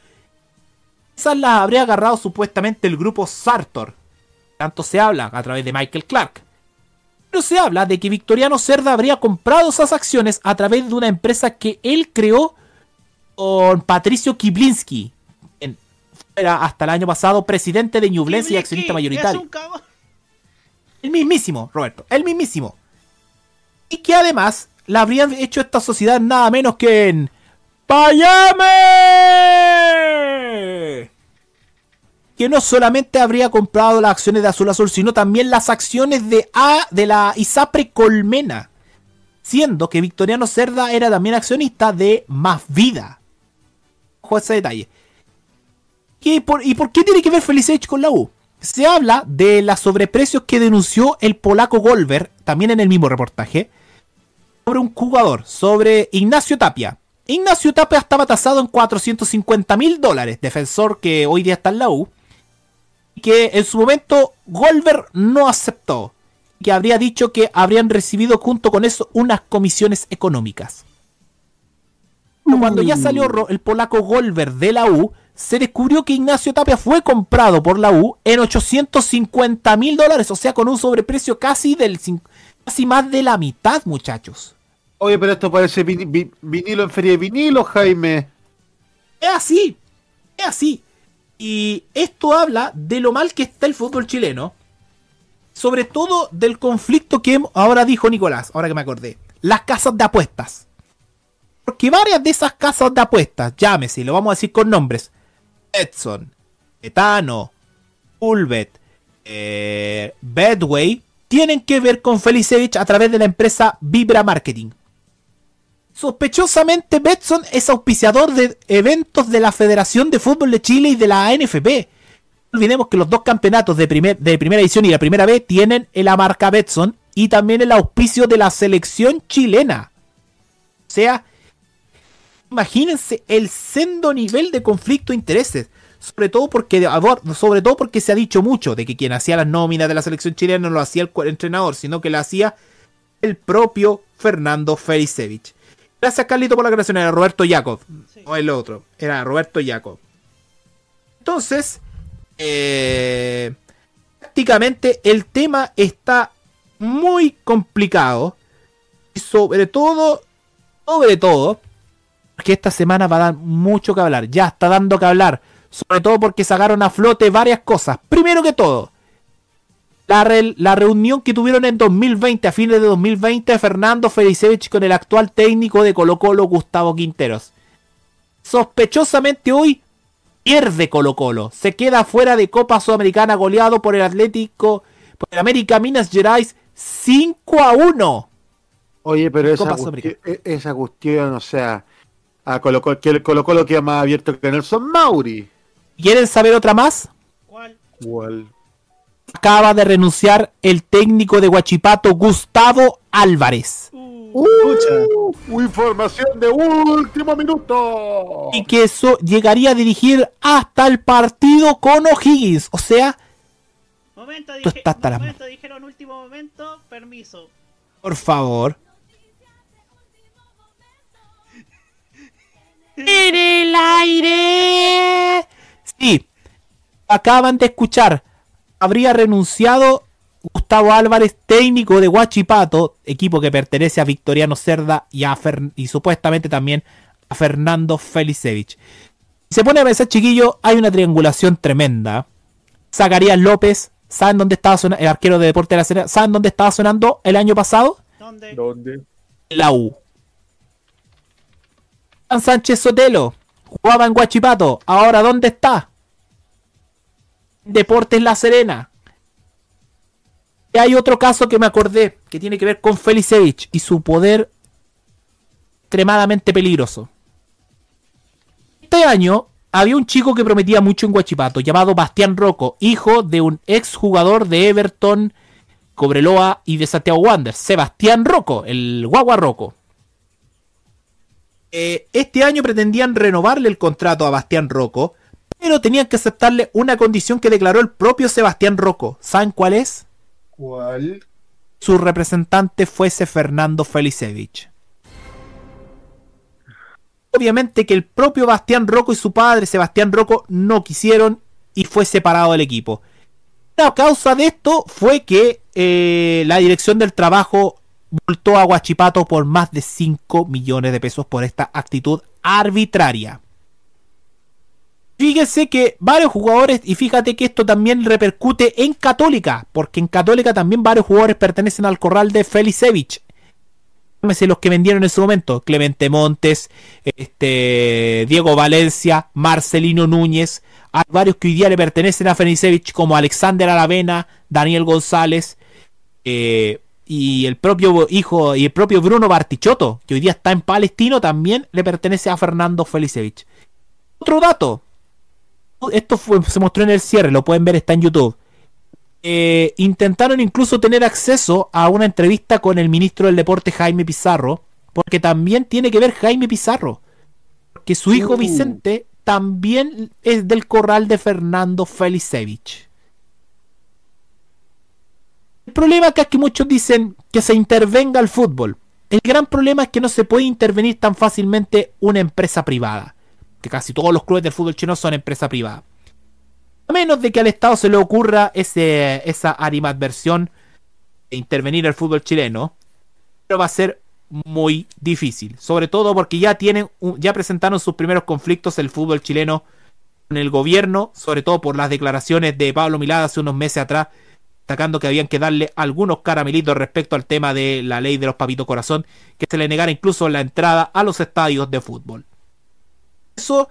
Esas las habría agarrado supuestamente el grupo Sartor. Tanto se habla a través de Michael Clark. Pero se habla de que Victoriano Cerda habría comprado esas acciones a través de una empresa que él creó con Patricio Kiblinski. En, era hasta el año pasado presidente de Ñublense y accionista mayoritario. El mismísimo, Roberto. El mismísimo. Y que además la habrían hecho esta sociedad nada menos que en Payame. Que no solamente habría comprado las acciones de Azul Azul, sino también las acciones de A de la ISAPRE Colmena. Siendo que Victoriano Cerda era también accionista de Más Vida. Ojo a ese detalle. ¿Y por, ¿Y por qué tiene que ver Felicevich con la U? Se habla de los sobreprecios que denunció el polaco Golver, también en el mismo reportaje, sobre un jugador, sobre Ignacio Tapia. Ignacio Tapia estaba tasado en 450 mil dólares, defensor que hoy día está en la U, y que en su momento Golver no aceptó, que habría dicho que habrían recibido junto con eso unas comisiones económicas. Cuando ya salió Ro- el polaco Golver de la U, se descubrió que Ignacio Tapia fue comprado por la U en 850 mil dólares, o sea, con un sobreprecio casi del casi más de la mitad, muchachos. Oye, pero esto parece vini- vi- vinilo en feria de vinilo, Jaime. Es así, es así. Y esto habla de lo mal que está el fútbol chileno, sobre todo del conflicto que ahora dijo Nicolás, ahora que me acordé, las casas de apuestas. Porque varias de esas casas de apuestas, llámese, lo vamos a decir con nombres, Edson, Etano, Ulvet, eh, Bedway, tienen que ver con Felicevich a través de la empresa Vibra Marketing. Sospechosamente, Betson es auspiciador de eventos de la Federación de Fútbol de Chile y de la ANFP. No olvidemos que los dos campeonatos de, de primera edición y la primera B tienen la marca Betson y también el auspicio de la selección chilena. O sea, imagínense el sendo nivel de conflicto de intereses. Sobre todo porque sobre todo porque se ha dicho mucho de que quien hacía las nóminas de la selección chilena no lo hacía el entrenador, sino que lo hacía el propio Fernando Felicevich. Gracias Carlito por la creación, era Roberto Jacob, no el otro, era Roberto Jacob. Entonces, eh, prácticamente el tema está muy complicado y sobre todo, sobre todo, porque esta semana va a dar mucho que hablar, ya está dando que hablar, sobre todo porque sacaron a flote varias cosas. Primero que todo, la, re- la reunión que tuvieron en 2020, a fines de 2020, Fernando Felicevich con el actual técnico de Colo Colo, Gustavo Quinteros. Sospechosamente hoy pierde Colo Colo. Se queda fuera de Copa Sudamericana goleado por el Atlético, por el América Minas Gerais 5 a 1. Oye, pero esa, cuestión, e- esa cuestión, o sea, a Colo Colo, que el Colo Colo queda más abierto que Nelson Mauri. ¿Quieren saber otra más? Igual. acaba de renunciar el técnico de Huachipato, Gustavo Álvarez. Información de último minuto. Y que eso llegaría a dirigir hasta el partido con O'Higgins. O sea, Momento, Tú dije, estás momento, dijeron último momento, permiso. por favor. En el aire. Sí, acaban de escuchar. Habría renunciado Gustavo Álvarez, técnico de Huachipato, equipo que pertenece a Victoriano Cerda y, a Fer- y supuestamente también a Fernando Felicevich. Se pone a pensar, chiquillo, hay una triangulación tremenda. Zacarías López, ¿saben dónde estaba sonando? El arquero de Deporte de la Serena, ¿saben dónde estaba sonando el año pasado? ¿Dónde? La U. Juan Sánchez Sotelo, jugaba en Huachipato, ahora ¿dónde está? Deportes La Serena. Y hay otro caso que me acordé, que tiene que ver con Felicevich y su poder extremadamente peligroso. Este año había un chico que prometía mucho en Huachipato, llamado Bastián Rocco, hijo de un ex jugador de Everton, Cobreloa y de Santiago Wanderers, Sebastián Rocco, el guagua Rocco. Eh, este año pretendían renovarle el contrato a Bastián Rocco, pero tenían que aceptarle una condición que declaró el propio Sebastián Rocco. ¿Saben cuál es? ¿Cuál? Su representante fuese Fernando Felicevich. Obviamente que el propio Bastián Rocco y su padre Sebastián Rocco no quisieron y fue separado del equipo. La causa de esto fue que eh, la dirección del trabajo multó a Guachipato por más de 5 millones de pesos por esta actitud arbitraria. Fíjese que varios jugadores, y fíjate que esto también repercute en Católica, porque en Católica también varios jugadores pertenecen al corral de Felicevich. Llámese los que vendieron en su momento: Clemente Montes, este, Diego Valencia, Marcelino Núñez. Hay varios que hoy día le pertenecen a Felicevich, como Alexander Aravena, Daniel González, eh, y el propio hijo y el propio Bruno Bartichotto, que hoy día está en Palestino, también le pertenece a Fernando Felicevich. Otro dato, esto fue- se mostró en el cierre, lo pueden ver, está en YouTube. Eh, intentaron incluso tener acceso a una entrevista con el ministro del Deporte Jaime Pizarro, porque también tiene que ver Jaime Pizarro, porque su hijo Uh. Vicente también es del corral de Fernando Felicevich. Problema acá es que muchos dicen que se intervenga el fútbol. El gran problema es que no se puede intervenir tan fácilmente una empresa privada. Que casi todos los clubes del fútbol chino son empresa privada. A menos de que al Estado se le ocurra ese, esa animadversión de intervenir el fútbol chileno. Pero va a ser muy difícil. Sobre todo porque ya tienen ya presentaron sus primeros conflictos el fútbol chileno con el gobierno, sobre todo por las declaraciones de Pablo Milad hace unos meses atrás, destacando que habían que darle algunos caramelitos respecto al tema de la ley de los papitos corazón, que se le negara incluso la entrada a los estadios de fútbol. Eso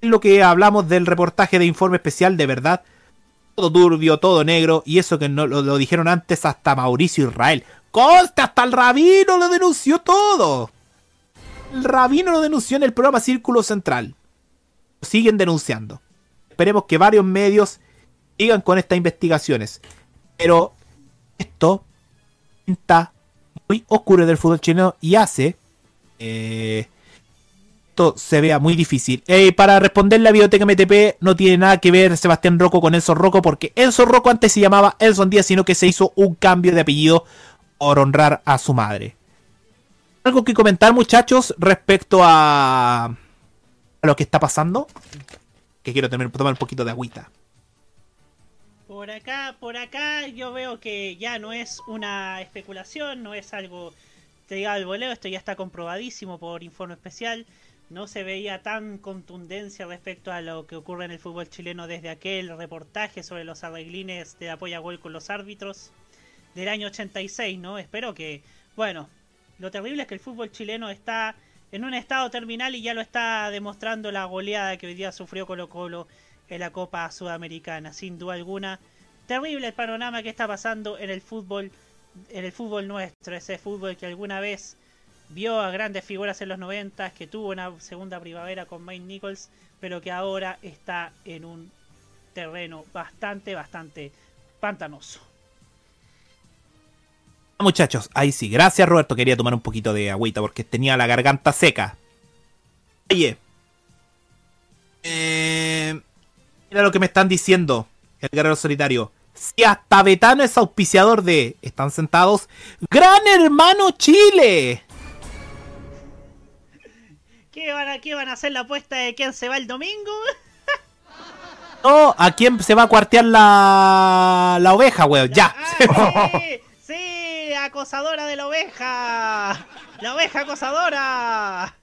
es lo que hablamos del reportaje de informe especial, de verdad. Todo turbio, todo negro, y eso que no lo, dijeron antes hasta Mauricio Israel. ¡Conste! Hasta el rabino lo denunció todo. El rabino lo denunció en el programa Círculo Central. Lo siguen denunciando. Esperemos que varios medios sigan con estas investigaciones. Pero esto está muy oscuro del fútbol chileno y hace eh, esto se vea muy difícil. Para responder la biblioteca MTP no tiene nada que ver Sebastián Rocco con Enzo Rocco porque Enzo Rocco antes se llamaba Elson Díaz, sino que se hizo un cambio de apellido por honrar a su madre. ¿Algo que comentar muchachos respecto a, lo que está pasando? Que quiero tomar un poquito de agüita. Por acá, por acá yo veo que ya no es una especulación, no es algo te diga al voleo, esto ya está comprobadísimo por informe especial. No se veía tan contundencia respecto a lo que ocurre en el fútbol chileno desde aquel reportaje sobre los arreglines de apoya gol con los árbitros del año 86, ¿no? Espero que, bueno, lo terrible es que el fútbol chileno está en un estado terminal y ya lo está demostrando la goleada que hoy día sufrió Colo Colo en la Copa Sudamericana, sin duda alguna. Terrible el panorama que está pasando en el fútbol, en el fútbol nuestro, ese fútbol que alguna vez vio a grandes figuras en los 90, que tuvo una segunda primavera con Mike Nichols, pero que ahora está en un terreno bastante, bastante pantanoso. Muchachos, ahí sí. Gracias, Roberto. Quería tomar un poquito de agüita porque tenía la garganta seca. Oye. Eh, mira lo que me están diciendo. El guerrero solitario. Si hasta Betano es auspiciador de. Están sentados. ¡Gran hermano Chile! ¿Qué van, a, ¿Qué van a hacer la apuesta de quién se va el domingo? No, ¿a quién se va a cuartear la, la oveja, weón? Ya. Ah, sí, <laughs> sí, acosadora de la oveja. La oveja acosadora.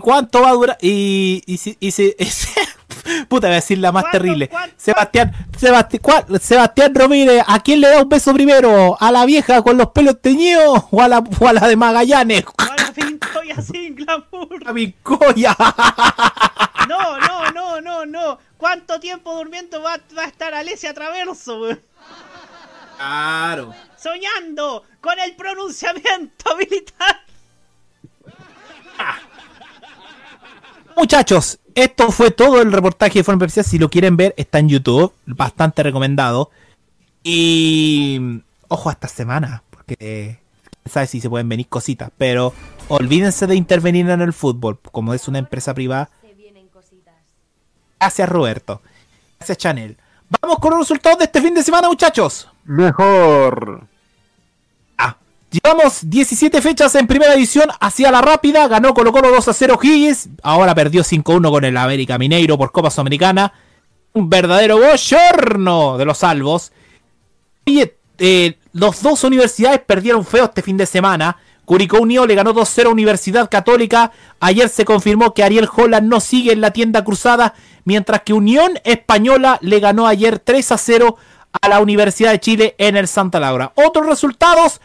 ¿Cuánto va a durar? Y, y, si- y si- <laughs> Puta, voy a decir la más terrible. Sebastián, Sebastián, ¿cuál? Sebastián Romírez, ¿a quién le da un beso primero? ¿A la vieja con los pelos teñidos o a la, o a la de Magallanes? Pincoya sin glamour. A colla. No, no, no, no, no. ¿Cuánto tiempo durmiendo va, va a estar Alesia Traverso? Claro. Soñando con el pronunciamiento <laughs> militar. Muchachos, esto fue todo el reportaje de Forma Especial. Si lo quieren ver, está en YouTube. Bastante recomendado. Y. Ojo a esta semana. Porque. eh, quién sabe si se pueden venir cositas. Pero olvídense de intervenir en el fútbol. Como es una empresa privada. Gracias, Roberto. Gracias, Chanel. Vamos con los resultados de este fin de semana, muchachos. Mejor. Llevamos 17 fechas en primera división hacia la rápida. Ganó Colo Colo 2 a 0 Higgins. Ahora perdió 5-1 con el América Mineiro por Copa Sudamericana. Un verdadero bochorno de los salvos. Oye, eh, los dos universidades perdieron feo este fin de semana. Curicó Unió le ganó 2-0 a Universidad Católica. Ayer se confirmó que Ariel Holland no sigue en la tienda cruzada. Mientras que Unión Española le ganó ayer 3-0 a la Universidad de Chile en el Santa Laura. Otros resultados.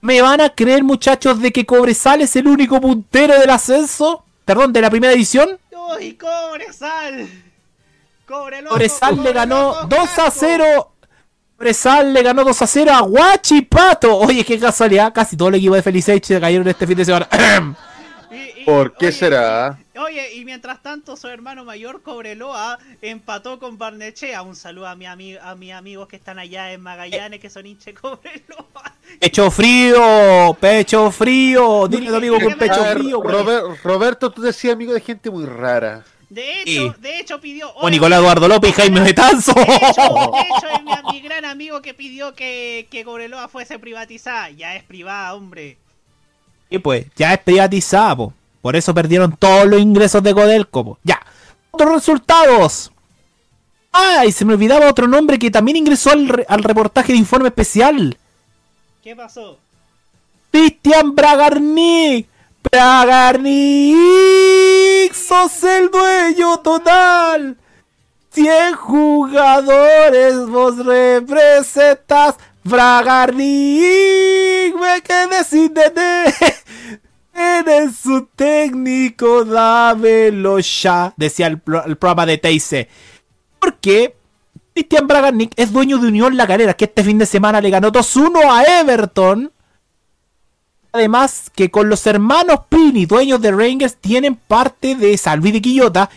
¿Me van a creer, muchachos, de que Cobresal es el único puntero del ascenso? Perdón, de la primera edición. ¡Uy, Cobresal! ¡Cobre loco! Cobresal le ganó loco, 2 a casco! 0. Cobresal le ganó 2 a 0 a Huachipato. Oye, qué casualidad. Casi todo el equipo de Felicech se cayeron este fin de semana. <clears throat> ¿Por qué será? Oye, y mientras tanto, su hermano mayor, Cobreloa, empató con Barnechea. Un saludo a, mi ami- a mis amigos que están allá en Magallanes, que son hinche Cobreloa. <laughs> Pecho frío, pecho frío. Dile a tu amigo con pecho ver, frío. güey. Rober- Roberto, tú decías amigo de gente muy rara. De Sí. hecho, de hecho pidió... O Nicolás Eduardo López y Jaime Betanzo. De hecho, de hecho, es mi, mi gran amigo que pidió que, que Cobreloa fuese privatizada. Ya es privada, hombre. Y pues, ya es privatizada, po. Por eso perdieron todos los ingresos de Codelco, po. Ya. Otros resultados. Ay, se me olvidaba otro nombre que también ingresó al, re- al reportaje de informe especial. ¿Qué pasó? Cristian Bragarnik. Bragarnik, sos el dueño total. 100 jugadores vos representas. Bragarnik, me quedé sin DT. <laughs> Eres su técnico, dámelo ya. Decía el, el programa de TIC. Porque Cristian Bragarnik es dueño de Unión La Calera, que este fin de semana le ganó 2-1 a Everton. Además, que con los hermanos Pini, dueños de Rangers, tienen parte de San Luis de Quillota.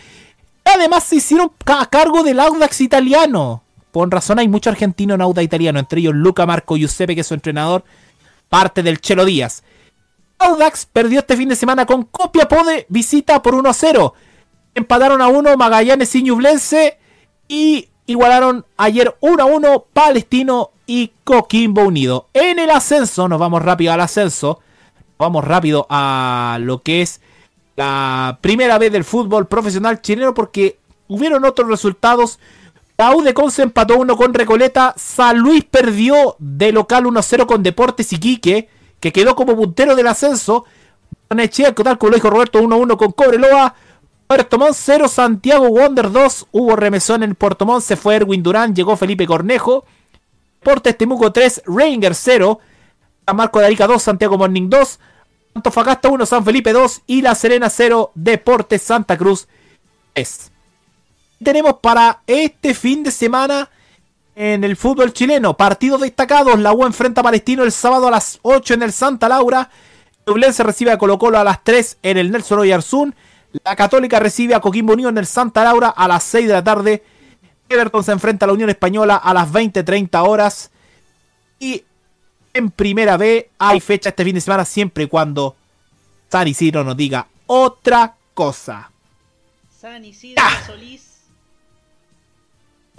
Además, se hicieron a cargo del Audax italiano. Por razón, hay mucho argentino en Audax italiano, entre ellos Luca Marco Giuseppe, que es su entrenador, parte del Chelo Díaz. Audax perdió este fin de semana con Copiapó de visita por 1-0. Empataron a 1 Magallanes y Ñublense y igualaron ayer 1-1 Palestino y Coquimbo Unido. En el ascenso, nos vamos rápido al ascenso. Vamos rápido a lo que es la primera vez del fútbol profesional chileno porque hubieron otros resultados. La U de Conce empató 1 con Recoleta. San Luis perdió de local 1-0 con Deportes Iquique, que quedó como puntero del ascenso. Barnechea, tal como lo dijo Roberto, 1-1 con Cobreloa. Puerto Montt 0, Santiago Wonder 2. Hubo remesón en Puerto Montt, se fue Erwin Durán, llegó Felipe Cornejo. Deportes Temuco 3, Rangers 0. San Marco de Arica 2, Santiago Morning 2. Antofagasta 1, San Felipe 2. Y La Serena 0, Deportes Santa Cruz 3. Tenemos para este fin de semana en el fútbol chileno partidos destacados. La U enfrenta a Palestino el sábado a las 8 en el Santa Laura. Ñublense recibe a Colo Colo a las 3 en el Nelson Oyarzún. La Católica recibe a Coquimbo Unido en el Santa Laura a las 6 de la tarde. Everton se enfrenta a la Unión Española a las 20.30 horas. Y en primera B hay fecha este fin de semana siempre y cuando San Isidro nos diga otra cosa. San Isidro Solís.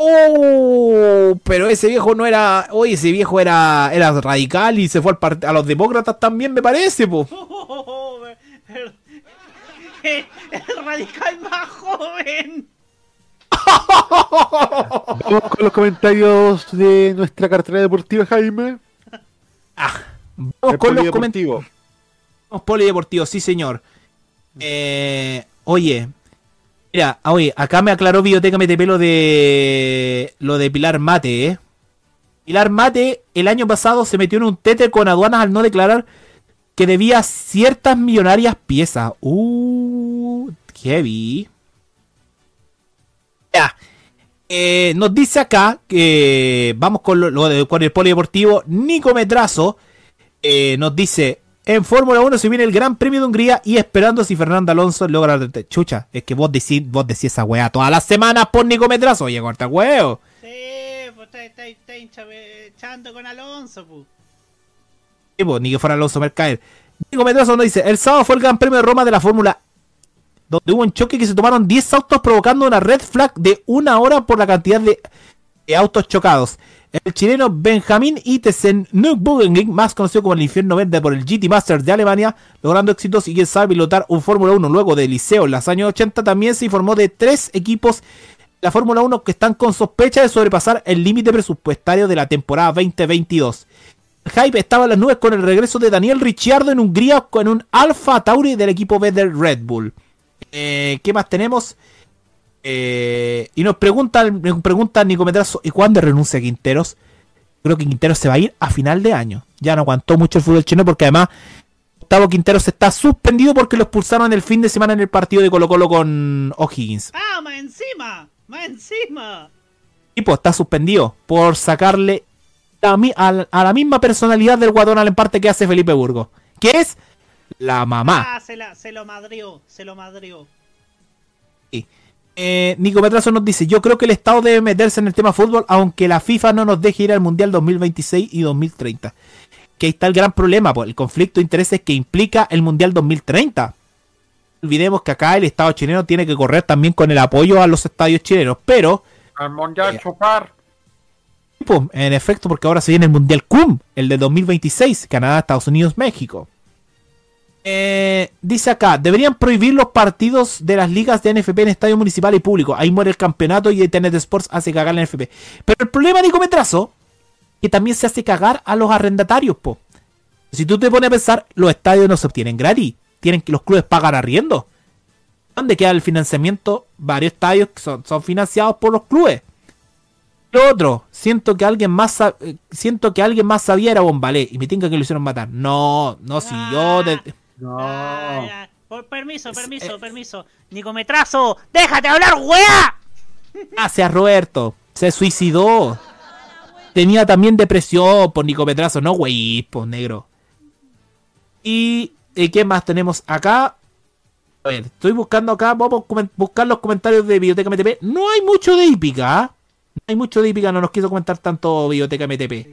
Oh, pero ese viejo no era. Oye, ese viejo era, era radical y se fue al part- a los demócratas también, me parece, po. <laughs> <laughs> el, el radical más joven. <laughs> Vamos con los comentarios de nuestra cartera deportiva, Jaime. Vamos El con los comentarios. Vamos, polideportivo, sí, señor. Eh, oye, mira, oye, acá me aclaró Biblioteca MTP lo de lo de Pilar Mate, ¿eh? Pilar Mate el año pasado se metió en un tete con aduanas al no declarar que debía ciertas millonarias piezas. Uh, heavy. Ya. Eh, nos dice acá que vamos con, lo, con el polideportivo. Nico Metrazo eh, nos dice: En Fórmula 1 se viene el Gran Premio de Hungría y esperando si Fernando Alonso logra. Chucha, es que vos decís, vos decís esa weá todas las semanas por Nico Metrazo. Oye, corta huevo. Sí, pues está, está, está hincha- echando con Alonso, pu. Sí, po, ni que fuera Alonso Mercader. Nico Metrazo nos dice: El sábado fue el Gran Premio de Roma de la Fórmula donde hubo un choque que se tomaron 10 autos provocando una red flag de una hora por la cantidad de, de autos chocados. El chileno Benjamín Itesen Nürburgring, más conocido como el infierno verde por el GT Masters de Alemania, logrando éxitos y quien sabe pilotar un Fórmula 1 luego de liceo en los años 80, también se informó de tres equipos la Fórmula 1 que están con sospecha de sobrepasar el límite presupuestario de la temporada 2022. El hype estaba en las nubes con el regreso de Daniel Ricciardo en Hungría con un Alfa Tauri del equipo Red Bull. Eh, ¿Qué más tenemos? Eh, y nos pregunta, nos pregunta Nico Metrazo, ¿y cuándo renuncia Quinteros? Creo que Quinteros se va a ir a final de año. Ya no aguantó mucho el fútbol chino porque además Gustavo Quinteros está suspendido porque lo expulsaron el fin de semana en el partido de Colo Colo con O'Higgins. ¡Ah, más encima! ¡Más encima! tipo está suspendido por sacarle la mi- a, la misma personalidad del guatón al emparte que hace Felipe Burgos, que es la mamá. Ah, se, la, se lo madrió, se lo madrió. Eh, Nico Petrazo nos dice, yo creo que el Estado debe meterse en el tema fútbol, aunque la FIFA no nos deje ir al Mundial 2026 y 2030. Que ahí está el gran problema, pues, el conflicto de intereses que implica el Mundial 2030. No Olvidemos que acá el Estado chileno tiene que correr también con el apoyo a los estadios chilenos, pero Al mundial chupar. pues, en efecto, porque ahora se viene el Mundial CUM, el de 2026, Canadá, Estados Unidos, México. Eh, dice acá, deberían prohibir los partidos de las ligas de NFP en estadio municipal y público. Ahí muere el campeonato y TNT Sports hace cagar la NFP. Pero el problema, Nico Metrazo, que también se hace cagar a los arrendatarios, po. Si tú te pones a pensar, los estadios no se obtienen gratis. Tienen que los clubes pagar arriendo. ¿Dónde queda el financiamiento? Varios estadios que son, son financiados por los clubes. Lo otro, siento que alguien más eh, siento que alguien más sabía era Bombalé y me tinca que lo hicieron matar. No, no, si yo de- Ah. Por- permiso, permiso, permiso. Nicometrazo, déjate hablar, weá. Gracias, Roberto. Se suicidó. Tenía también depresión por Nicometrazo, no güey, pues negro. Y eh, ¿qué más tenemos acá? A ver, estoy buscando acá, vamos a buscar los comentarios de Biblioteca MTP. No hay mucho de hípica. ¿ah? No hay mucho de hípica, no nos quiso comentar tanto Biblioteca MTP.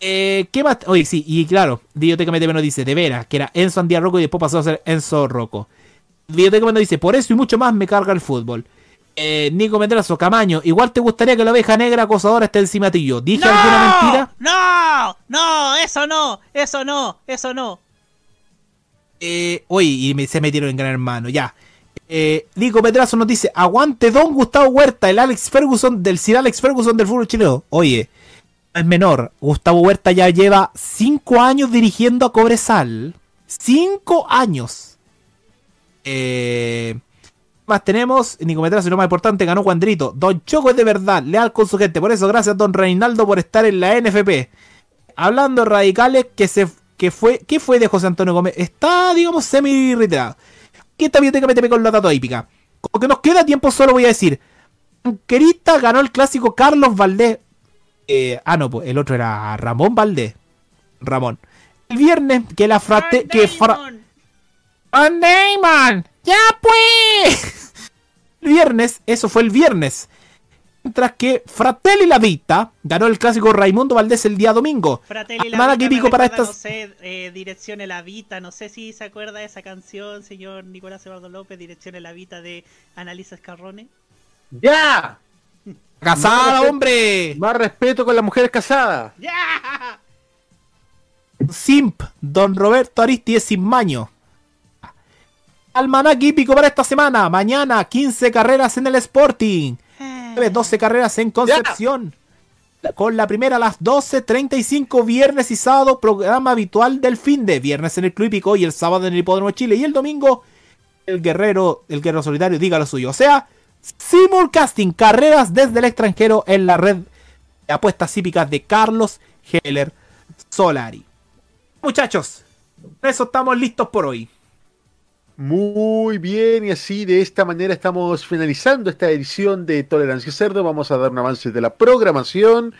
Eh, ¿Qué más? Oye, sí, y claro, Biblioteca MTP nos dice, de veras, que era Enzo Andía Rocco y después pasó a ser Enzo Rocco. Biblioteca nos dice, por eso y mucho más me carga el fútbol. Eh, Nico Medrazo, Camaño, igual te gustaría que la oveja negra acosadora esté encima tuyo. ¿Dije alguna mentira? No, no, eso no, eso no, eso no. Eh, oye, y me- se metieron en Gran Hermano, ya. Eh, Nico Pedrazo nos dice, aguante Don Gustavo Huerta, el Alex Ferguson, del Sir Alex Ferguson del fútbol chileno. Oye, es menor, Gustavo Huerta ya lleva cinco años dirigiendo a Cobresal. Cinco años. Eh, más tenemos, Nico Pedrazo, y lo más importante, ganó Cuandrito. Don Choco es de verdad, leal con su gente. Por eso, gracias Don Reinaldo por estar en la NFP. Hablando radicales, que se que fue, ¿qué fue de José Antonio Gómez? Está, digamos, semi retirado. ¿Qué esta biblioteca MTP con la datos hípica? Como que nos queda tiempo, solo voy a decir. Querita ganó el clásico Carlos Valdés. Eh, ah, no, pues el otro era Ramón Valdés. Ramón. El viernes, que la frate. Que fra ¡Van! ¡Ya pues! El viernes, eso fue el viernes. Mientras que Fratelli La Vita ganó el clásico Raimundo Valdés el día domingo. Fratelli la Nada Vita me típico para recuerda, estas. No sé, eh, Dirección la Vita, no sé si se acuerda de esa canción, señor Nicolás Eduardo López, Dirección la Vita de Analisa Escarrone. ¡Ya! ¡Casada, Más hombre! Más respeto con las mujeres casadas. ¡Ya! Simp, don Roberto Aristides sin maño. Almanaque hípico para esta semana. Mañana 15 carreras en el Sporting. Jueves, 12 carreras en Concepción. Con la primera a las 12.35 viernes y sábado, programa habitual del fin de viernes en el Club Hípico y el sábado en el Hipódromo Chile. Y el domingo, el guerrero, el guerrero solitario diga lo suyo. O sea, simulcasting, carreras desde el extranjero en la red de apuestas hípicas de Carlos Heller Solari. Muchachos, con eso estamos listos por hoy. Muy bien, y así de esta manera estamos finalizando esta edición de Tolerancia Cerdo. Vamos a dar un avance de la programación.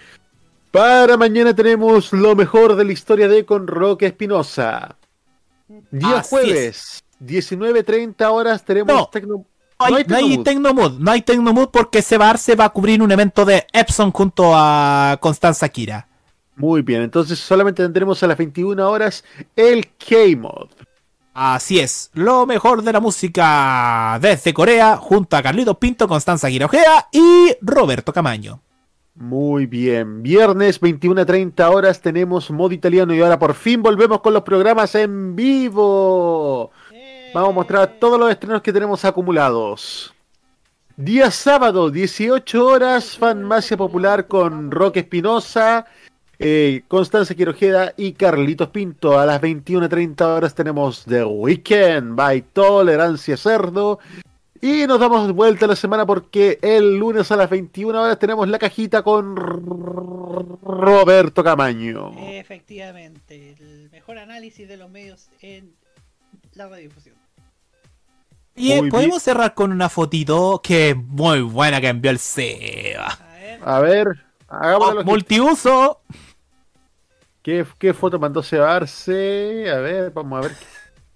Para mañana tenemos lo mejor de la historia de con Roque Espinosa. Día Así jueves, 19.30 horas, tenemos No. Tecno- No hay, no hay Tecnomood. Tecnomood, no hay Tecnomood porque Seba Arce va a cubrir un evento de Epson junto a Constanza Kira. Muy bien, entonces solamente tendremos a las 21 horas el K-Mod. Así es, lo mejor de la música desde Corea junto a Carlitos Pinto, Constanza Kira Ojea y Roberto Camaño. Muy bien, viernes 21 a 30 horas tenemos modo italiano y ahora por fin volvemos con los programas en vivo. Vamos a mostrar todos los estrenos que tenemos acumulados. Día sábado, 18 horas, Fanmacia Popular con Roque Espinosa, eh, Constanza Quirojeda y Carlitos Pinto. A las 21.30 horas tenemos The Weekend by Tolerancia Cerdo. Y nos damos vuelta la semana porque el lunes a las 21 horas tenemos la cajita con Roberto Camaño. Efectivamente, el mejor análisis de los medios en la radiodifusión. Y eh, podemos cerrar con una fotito que es muy buena que envió el Seba. A ver, hagámoslo. Oh, multiuso. ¿Qué, ¿Qué foto mandó Cebarse? A ver, vamos a ver.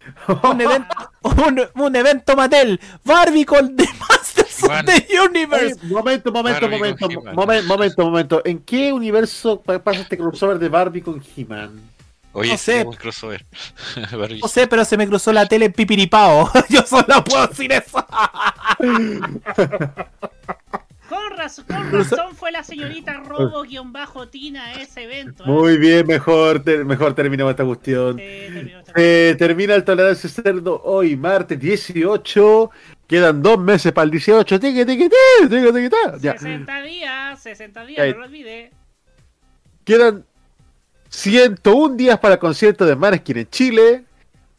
<laughs> un evento, un, un evento Mattel, Barbie con The Masters of the Universe. Oye, momento, momento, Barbie momento, momento, momento, momento. ¿En qué universo pa- pasa este crossover de Barbie con He-Man? Oye, No sé. crossover. <laughs> No sé, pero se me cruzó la tele en pipiripao. <laughs> Yo solo puedo decir eso. <laughs> Con razón, con razón fue la señorita Robo-Tina a ese evento. ¿eh? Muy bien, mejor, ter- mejor terminamos esta cuestión. Eh, termina el Tolerancia Cerdo hoy, martes 18. Quedan dos meses para el 18. Tiqui, tiqui, ti, tiqui, tiqui, ta. Ya. 60 días, 60 días, no lo olvide. Quedan 101 días para el concierto de Maneskin en Chile.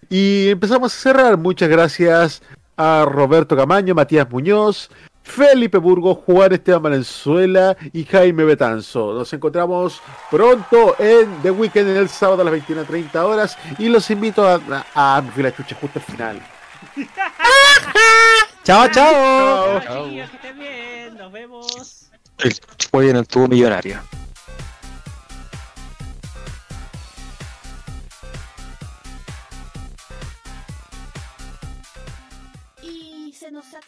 Y empezamos a cerrar. Muchas gracias a Roberto Camaño, Matías Muñoz, Felipe Burgos, Juan Esteban Valenzuela y Jaime Betanzo. Nos encontramos pronto en The Weekend el sábado a las 21.30 horas. Y los invito a. a, a me fui la chucha justo al final. <laughs> Chao, chao. Chao, chiquillos, que estén bien. Nos vemos. El en el tubo millonario.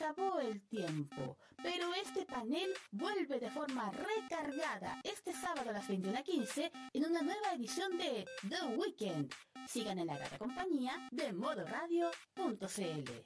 Acabó el tiempo, pero este panel vuelve de forma recargada este sábado a las 21.15 en una nueva edición de The Weekend. Sigan en la grata compañía de modoradio.cl.